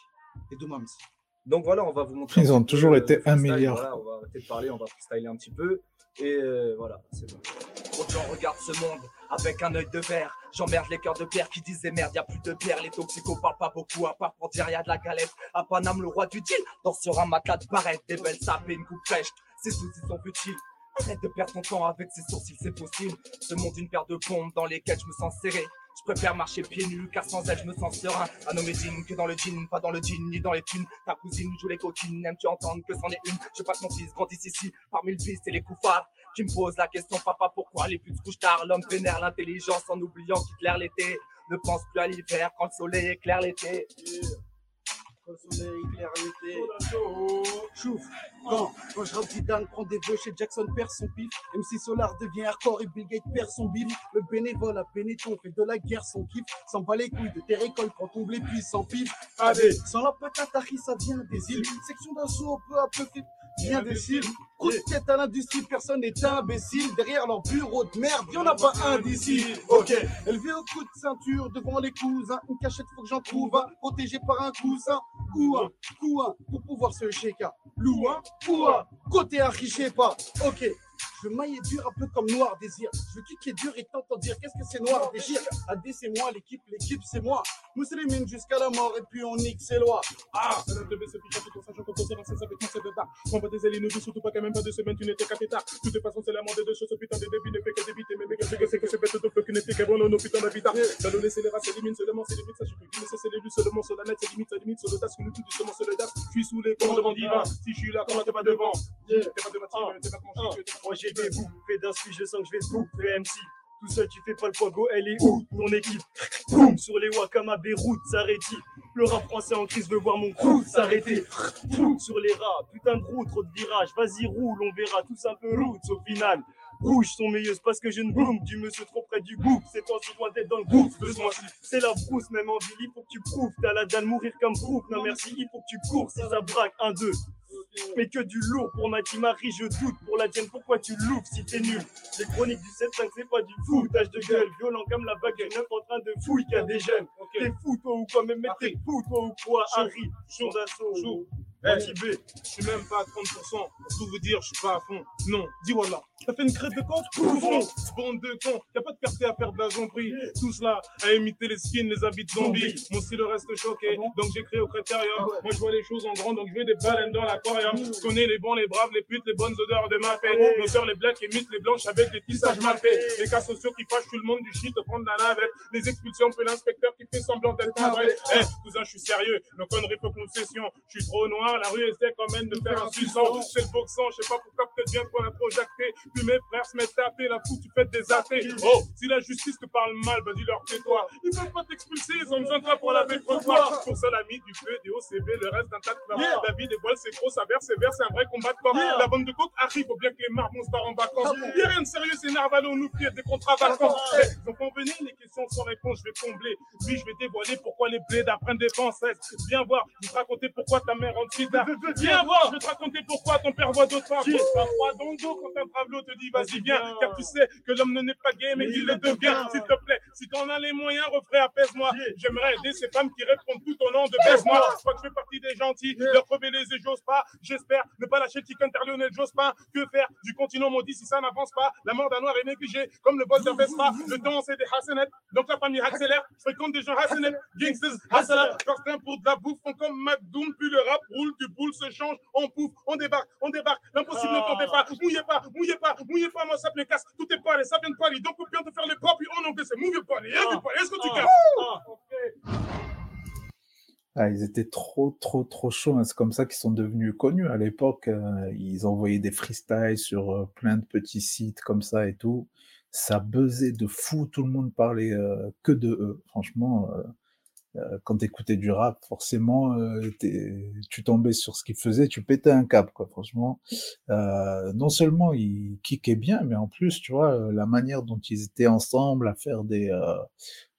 et Doomams. Donc voilà, on va vous montrer. Ils ont toujours le été un milliard. voilà, on va arrêter de parler, on va freestyler un petit peu. Et euh, voilà, c'est bon. Trop de gens regardent ce monde avec un œil de verre. J'emmerde les cœurs de pierre qui disaient merde, y a plus de pierre. Les toxicos parlent pas beaucoup, à part pour dire y a de la galette. À Paname, le roi du deal, danse sur un matelas de barrette. Des belles sapes et une coupe fraîche. Ces soucis sont futiles. Arrête de perdre ton temps avec ces sourcils, c'est possible. Ce monde, une paire de bombes dans lesquelles je me sens serré. Je préfère marcher pieds nus, car sans elle, je me sens serein. À nommer jean que dans le jean, pas dans le jean, ni dans les thunes. Ta cousine joue les coquines, aimes-tu entendre que c'en est une Je veux pas que mon fils grandisse ici, parmi le vice et les coups phares. Qui me pose la question, papa, pourquoi les putes couchent tard? L'homme vénère l'intelligence en oubliant qu'il claire l'été. Ne pense plus à l'hiver quand le soleil éclaire l'été. Le soleil éclaire l'été. Chouf, quand, quand je rappe Dan prend des vœux chez Jackson perd son pif. MC Solar devient hardcore et Bill Gates perd son bif. Le bénévole à Benetton fait de la guerre son kiff. S'en bat les couilles de tes récoltes quand on blé puis sans pif. Allez, sans la patate ça vient des îles. Section d'assaut peu à peu fait bien des cibles. Tête à l'industrie, personne n'est imbécile. Derrière leur bureau de merde, y'en a pas un d'ici. Ok, élevé au coup de ceinture devant les cousins. Une cachette, faut que j'en trouve un. Protégé par un coussin. Ou un, coup un, pour pouvoir se chéka. Lou un, ou un, côté sais pas. Ok. Je veux mailler dur un peu comme Noir Désir. Je veux kicker dur et t'entends dire qu'est-ce que c'est Noir Désir? AD c'est moi, l'équipe, l'équipe c'est moi. Nous c'est les mines jusqu'à la mort et puis on nique ses lois. Ah Ça de baisser, puis tout sachant qu'on pensait dans ses avec mon set de tard. On va des ailes, nous surtout pas quand même pas deux semaines, tu n'étais qu'à pétard. De toute façon, c'est la mort des deux choses, ce putain de débit ne fait que débiter. Mais méga, méga, c'est que c'est bête de peu qu'à d'habitat. Les races, seulement, c'est ça je peux c'est les seulement sur la net, c'est limite, c'est limite, sur le tas, que nous tout sur le das. Je suis sous les. Si je suis là, comment t'es pas devant T'es pas devant, t'es pas comment je Moi j'ai des bouffées d'un suite, je sens que je vais te bouffer MC. Tout seul, tu fais pas le poids, go, elle est où ton équipe Boum Sur les Wakam à Beyrouth, s'arrête Le rap français en crise veut voir mon crew s'arrêter. Boum Sur les rats, putain de roue, trop de virages. Vas-y, roule, on verra tous un peu roots au final. Rouge sont meilleuses parce que je ne boum du monsieur trop près du groupe. C'est toi, c'est loin d'être dans le groupe. Besoin, c'est la brousse, même en ville, il faut que tu prouves. T'as la dalle mourir comme groupe. Non merci, il faut que tu cours. Si ça braque, un, deux. Mais que du lourd pour ma team Harry, je doute. Pour la tienne, pourquoi tu loupes si t'es nul? Les chroniques du 7-5, c'est pas du foutage de gueule. Violent comme la bague, neuf en train de fouille qu'il y a des jeunes. T'es fou, toi ou quoi? Même t'es fou, toi ou quoi Harry, chaud d'assaut. Chaud. Motivé. Je suis même pas à 30%. Pour tout vous dire, je suis pas à fond. Non, dis voilà. T'as fait une crête de compte Poufon Bande de cons. Y'a pas de fierté à faire de la zombie. Tous là, à imiter les skins, les habits de zombies. Mon style reste choqué. Donc j'ai créé au critérium. Moi je vois les choses en grand, donc je veux des baleines dans l'aquarium. Je connais les bons, les braves, les putes, les bonnes odeurs de ma peine. Nos sœurs, les blacks, imitent les blanches avec des tissages mal faits. Les cas sociaux qui fâchent tout le monde du shit, prendre la navette. Les expulsions, puis l'inspecteur qui fait semblant d'être un vrai. Eh, cousin, je suis sérieux. Nos conneries peu concession. Je suis trop noir, la rue essaie quand même de faire un suçant. C'est le boxant, je sais pas pourquoi peut-être bien qu'on a projecté. Puis mes frères se mettent à taper la fout, tu fais des athées. Oh, si la justice te parle mal, vas-y leur tais-toi. Ils peuvent pas t'expulser, ils ont besoin de toi pour laver le trottoir. Pour ça, l'ami du feu, des OCB, le reste d'un tas de. Yeah. La vie des voiles, c'est gros, ça verse, c'est vert, c'est un vrai combat de corps. Yeah. La bande de côte arrive, faut bien que les marmons se barrent en vacances. Ah bon Y'a rien de sérieux, c'est Narvalo, nous pire des contrats vacances. Eh, Donc on venait, les questions sans réponse, je vais combler. Puis je vais dévoiler pourquoi les blés apprennent des françaises. Viens voir, je vais te raconter pourquoi ta mère rentre sida. Viens voir, je vais te raconter pourquoi ton père voit d'autres femmes. Un froid dans le dos quand un travelot te dit vas-y viens, car tu sais que l'homme ne n'est pas gay mais qu'il le devient. S'il te plaît, si t'en as les moyens, refrais apaise-moi. J'aimerais aider ces femmes qui répondent tout au nom de baise-moi. Je crois que je fais partie des gentils, leur crever les yeux, j'ose pas. J'espère ne pas lâcher le chicken Lionel Jospin. Que faire du continent maudit si ça n'avance pas La mort d'un noir est négligée, comme le bol d'un Vespa. Le temps c'est des Hassanettes, donc la famille accélère. Je fréquente des gens Hassanettes, gangsters, Hassala. Certains pour de la bouffe font comme McDoom, puis le rap roule, du boule se change, on pouffe, on débarque, on débarque. L'impossible ne comptait pas pas, mouillez pas, mouillez pas, mouillez pas, moi ça me casse, tout est parlé, ça vient de Paris, donc on vient de faire les pas, puis en c'est mouillez pas, est-ce que tu captes Ah, ils étaient trop, trop, trop chauds. hein. C'est comme ça qu'ils sont devenus connus. À l'époque, euh, ils envoyaient des freestyles sur euh, plein de petits sites comme ça et tout. Ça buzzait de fou. Tout le monde parlait euh, que de eux. Franchement, euh, quand t'écoutais du rap, forcément, euh, tu tombais sur ce qu'ils faisaient, tu pétais un câble, quoi. Franchement, Euh, non seulement ils kickaient bien, mais en plus, tu vois, euh, la manière dont ils étaient ensemble à faire des, euh,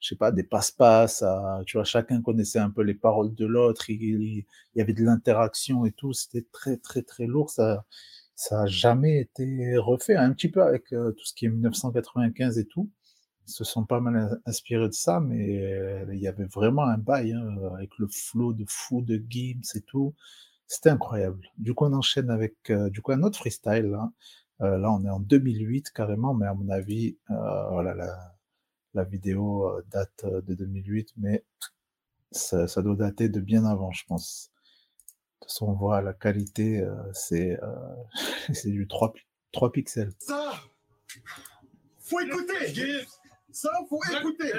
je sais pas, des passe-passe, tu vois, chacun connaissait un peu les paroles de l'autre, il, il- il y avait de l'interaction et tout, c'était très, très, très lourd, ça, ça a jamais été refait, un petit peu avec tout ce qui est 1995 et tout. Ils se sont pas mal in- inspirés de ça, mais euh, il y avait vraiment un bail, hein, avec le flow de fou de Gims et tout. C'était incroyable. Du coup, on enchaîne avec euh, du coup un autre freestyle. Là, Euh, là on est en 2008 carrément, mais à mon avis, euh, voilà, la, la vidéo euh, date de 2008, mais ça, ça doit dater de bien avant, je pense. De toute façon, on voit la qualité, euh, c'est euh, (laughs) c'est du 3, pi- 3 pixels. Ça, faut écouter. Ça, faut écouter.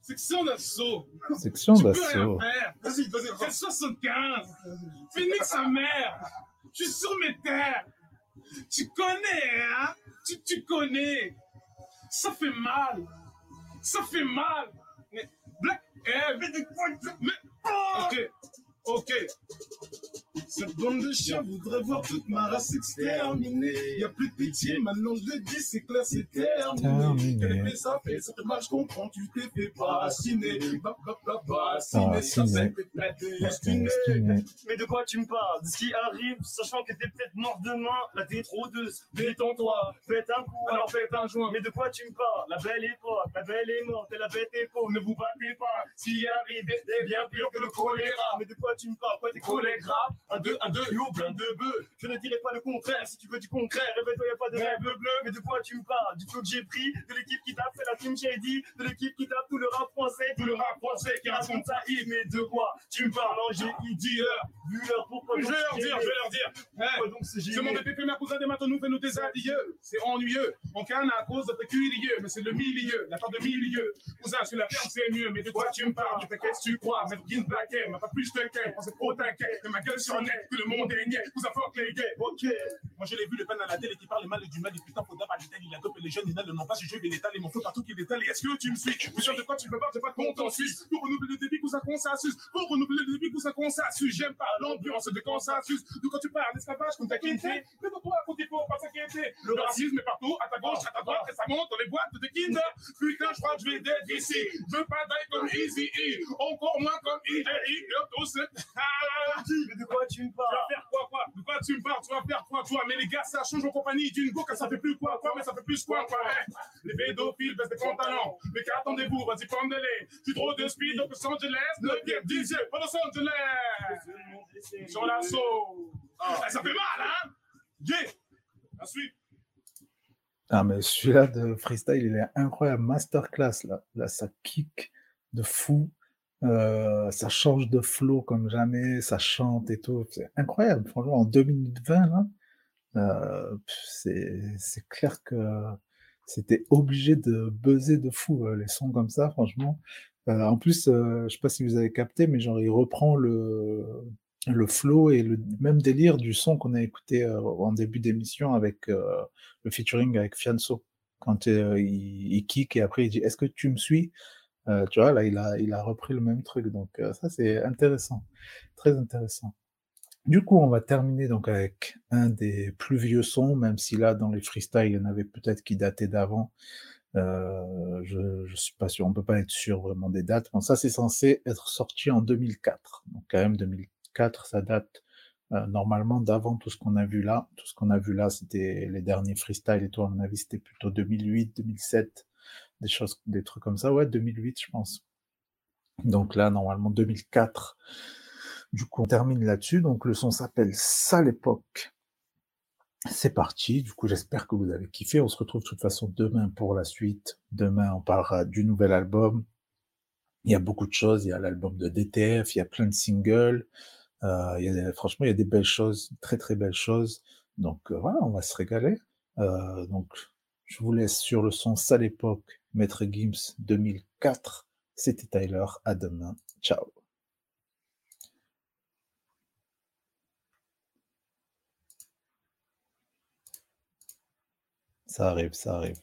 Section d'assaut. Section Tu peux d'assaut. rien faire. Vas-y, vas-y. C'est 75. Phoenix sa mère. Je suis sur mes terres. Tu connais, hein? Tu, tu connais. Ça fait mal. Ça fait mal. Mais Black Air. Mais de quoi Mais. Ok. Ok. Cette bande de chiens voudrait voir toute ma race exterminée. Y a plus de pitié, maintenant je le dis, c'est clair, c'est terminé. Quel effet ça fait, ça te marche, je comprends, tu t'es fait bassiner. Bassiner, ça Bassiner. c'est peut-être Destiné. destiné. Mais de quoi tu me parles? De ce qui arrive, sachant que t'es peut-être mort demain, la détrôdeuse. Détends-toi, faites un coup, alors faites un joint. Mais de quoi tu me parles? La belle époque, la belle est morte, et la bête est pauvre. Ne vous battez pas, s'il arrive, c'est bien pire que le choléra. Mais de quoi tu me parles? Quoi, tes rap Un, deux, un, deux, yo, plein de bœufs. Je ne dirai pas le contraire, si tu veux du concret, réveille-toi, y'a pas de rêve bleu. Mais de quoi tu me parles? Du flow que j'ai pris, de l'équipe qui tape, c'est la team Shady, de l'équipe qui tape tout le rap français, tout le rap français qui raconte ça, mais de quoi tu me parles Non, j'ai idieur, vu l'heure, pourquoi Je vais leur dire, je vais leur dire. Donc c'est mon DPP, ma cousin des matos nous fait nous des adieux. C'est ennuyeux. On canne à cause de curieux, mais c'est le milieu, la part de milieu. Cousin, sur la ferme, c'est mieux, mais de quoi tu me parles? Mais que tu crois? Mettre Guinness Black Air, m'a pas plus de qu'elle, on s'est trop t'inquiète. Ma gueule sur que le monde est niais. Cousin, fuck les gays. Ok. Moi, je l'ai vu le pan à la télé qui parle mal et du mal, et putain, faudra pas l'étal, il a dopé les jeunes, ils ne l'ont pas, je vais l'étaler, mon feu partout qui l'étale. Et est-ce que tu me suis? Je suis sûr de quoi tu me parles, j'ai pas de compte en Suisse. Pour renouveler le débit, cousin, consensus. Pour renouveler le débit, cousin, consensus. J'aime pas l'ambiance de consensus. De quoi tu parles? L'esclavage, comme t'as quitté? Mais pour toi, faut qu'il faut pas s'inquiéter? Le racisme est partout, à ta gauche, à ta droite, et ça monte dans les boîtes de Kinder. Putain, je crois que je vais d'être ici. Je veux pas d'aller comme Easy E. Encore moins comme EJI. Bientôt, c'est. Mais de quoi tu me parles Tu vas faire quoi, quoi? De quoi tu me parles? Tu vas faire quoi, toi? Mais les gars, ça change en compagnie d'une go, ça fait plus quoi, quoi, mais ça fait plus quoi, quoi? hein. Les pédophiles baissent des pantalons. Mais qu'attendez-vous? Vas-y, pendez-les. Tu trop de speed donc Los Angeles. Le pire DJ, pas Los Angeles. Sur l'assaut. Ah, ça fait mal, hein? Yeah La suite. Ah, mais celui-là de freestyle, il est incroyable. Masterclass, là. Là, ça kick de fou. Euh, ça change de flow comme jamais. Ça chante et tout. C'est incroyable. Franchement, en 2020, là, euh, c'est, clair que c'était obligé de buzzer de fou, euh, les sons comme ça, franchement. En plus, je sais pas si vous avez capté, mais genre, il reprend le, le flow et le même délire du son qu'on a écouté en début d'émission avec le featuring avec Fianso. Quand il, il kick et après il dit Est-ce que tu me suis? Euh, Tu vois, là, il a, il a repris le même truc. Donc, euh, ça, c'est intéressant. Très intéressant. Du coup, on va terminer donc avec un des plus vieux sons, même si là, dans les freestyles, il y en avait peut-être qui dataient d'avant. Euh, je, je suis pas sûr, on peut pas être sûr vraiment des dates. Bon, ça, c'est censé être sorti en 2004. Donc, quand même, 2004, ça date normalement d'avant tout ce qu'on a vu là. Tout ce qu'on a vu là, c'était les derniers freestyles et tout. À mon avis, c'était plutôt 2008, 2007, des choses, des trucs comme ça. Ouais, 2008, je pense. Donc là, normalement, 2004. Du coup, on termine là-dessus. Donc, le son s'appelle Sale époque. C'est parti. Du coup, j'espère que vous avez kiffé. On se retrouve de toute façon demain pour la suite. Demain, on parlera du nouvel album. Il y a beaucoup de choses. Il y a l'album de DTF. Il y a plein de singles. Euh, il y a, franchement, il y a des belles choses, très très belles choses. Donc euh, voilà, on va se régaler. Euh, donc je vous laisse sur le son Sale époque, Maître Gims 2004. C'était Tyler. À demain. Ciao. Ça arrive, ça arrive.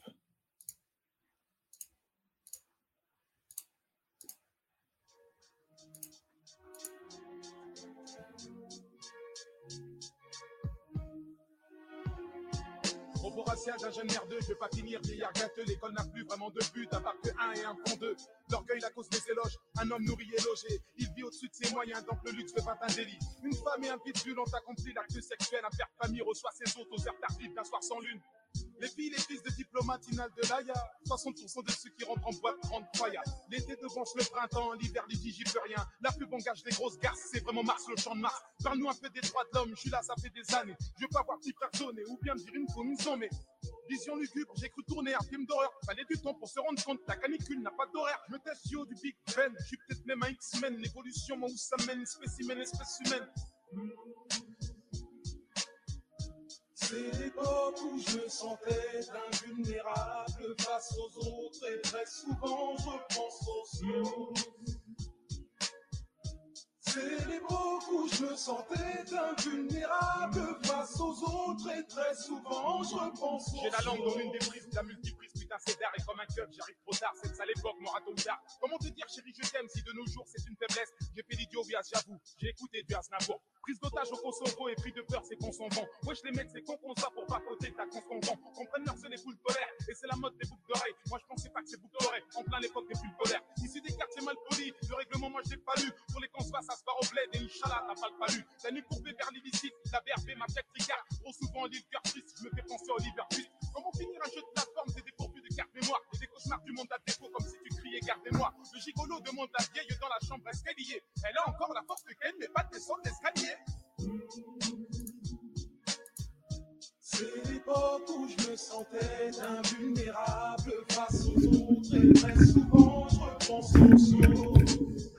D'un jeune merdeux, je veux pas finir vieillard gâteux. L'école n'a plus vraiment de but, à part que un et un font deux. L'orgueil, la cause des éloges, un homme nourri et logé. Il vit au-dessus de ses moyens, donc le luxe devint un délit. Une femme et un pitbull ont accompli l'acte sexuel. Un père famille reçoit ses hôtes aux heures tardives d'un soir sans lune. Les filles, les fils de diplomates, Inal de l'Aya. 60% de ceux qui rentrent en boîte rentrent foya. L'été devance le printemps, l'hiver dit j'y peux rien. La pub engage des grosses garces, c'est vraiment Mars, le champ de Mars. Parle-nous un peu des droits de l'homme, je suis là, ça fait des années. Je veux pas voir petit frère ou bien dire une commission, mais vision lugubre, j'ai cru tourner un film d'horreur. Fallait du temps pour se rendre compte, la canicule n'a pas d'horaire. Je me teste yo du Big Ben, je suis peut-être même un X-Men. L'évolution, moi où ça mène, spécimen, espèce humaine. C'est l'époque où je me sentais invulnérable face aux autres et très souvent je pense aux autres. C'est l'époque où je me sentais invulnérable face aux autres et très souvent je pense aux J'ai la langue dans des prises, la multiprise, c'est d'art et comme un club, j'arrive trop tard, c'est ça l'époque, tard. Comment te dire chérie je t'aime si de nos jours c'est une faiblesse J'ai fait l'idiot j'avoue, j'ai écouté du Aznavour. Prise d'otage au Kosovo et pris de peur c'est qu'on s'en vend. Wesh les mecs c'est qu'on ça pour pas côté ta confondant. Comprennent leur c'est les foules polaires et c'est la mode des boucles d'oreilles. Moi je pensais pas que c'est boucles d'oreilles, en plein l'époque des pulls polaires. Ici des quartiers mal polis, le règlement moi je l'ai pas lu. Pour les cons ça se barre au bled et Inch'Allah t'as pas le palu. La nuit courbée vers l'illicite, la BRB ma fête tricard. Trop souvent l'île cœur je me fais penser au Twist. Comment finir un jeu de plateforme, c'est dépourvu des cauchemars du monde à défaut comme si tu criais gardez-moi. Le gigolo demande la vieille dans la chambre escalier. Elle a encore la force de Ken mais pas de descendre l'escalier. C'est l'époque où je me sentais invulnérable face aux autres et très souvent je repense aux autres.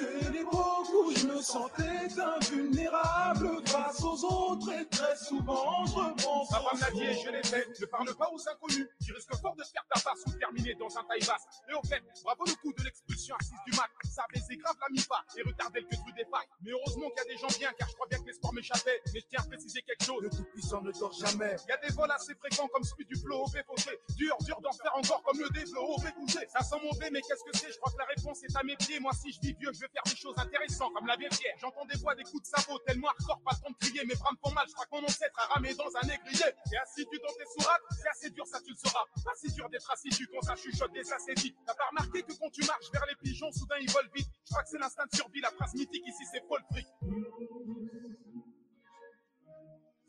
C'est l'époque où je me sentais invulnérable face aux autres et très souvent je repense Papa me l'a dit et je l'ai fait. Ne parle pas aux inconnus. Tu risques fort de faire ta passe ou de terminer dans un taille basse. Et au fait, bravo le coup de l'expulsion à 6 du mat. Ça baisé grave la mi-pas et retardé le que des failles. Mais heureusement qu'il y a des gens bien car je crois bien que l'espoir m'échappait. Mais je tiens à préciser quelque chose. Le tout-puissant ne dort jamais. Il y a des vols assez fréquents comme celui du flow au fauché. Dur, dur d'en faire encore comme le déflo au bouger. Ça sent monter, mais qu'est-ce que c'est? Je crois que la réponse est à mes pieds. Moi, si je vis vieux, je vais faire des choses intéressantes comme la pierre. J'entends des voix, des coups de sabot, tellement hardcore, pas le temps de crier. Mes bras me font mal, je crois que mon ancêtre a ramé dans un négrier. Et assidu dans tes sourates, c'est assez dur, ça tu le sauras. Pas si dur d'être assidu quand ça chuchote et ça c'est dit. T'as pas remarqué que quand tu marches vers les pigeons, soudain ils volent vite. Je crois que c'est l'instinct de survie, la phrase mythique ici c'est Paul Fric.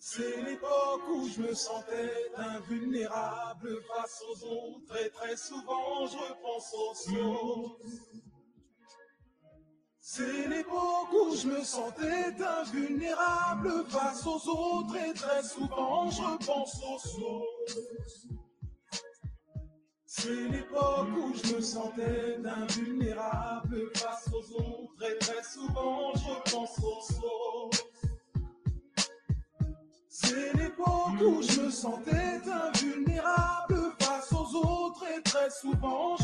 C'est l'époque où je me sentais invulnérable face aux autres et très souvent je repense aux autres. C'est l'époque où je me sentais invulnérable face aux autres et très souvent je repense aux autres. C'est l'époque où je me sentais invulnérable face aux autres et très souvent je repense aux autres. C'est l'époque où je me sentais invulnérable face aux autres et très souvent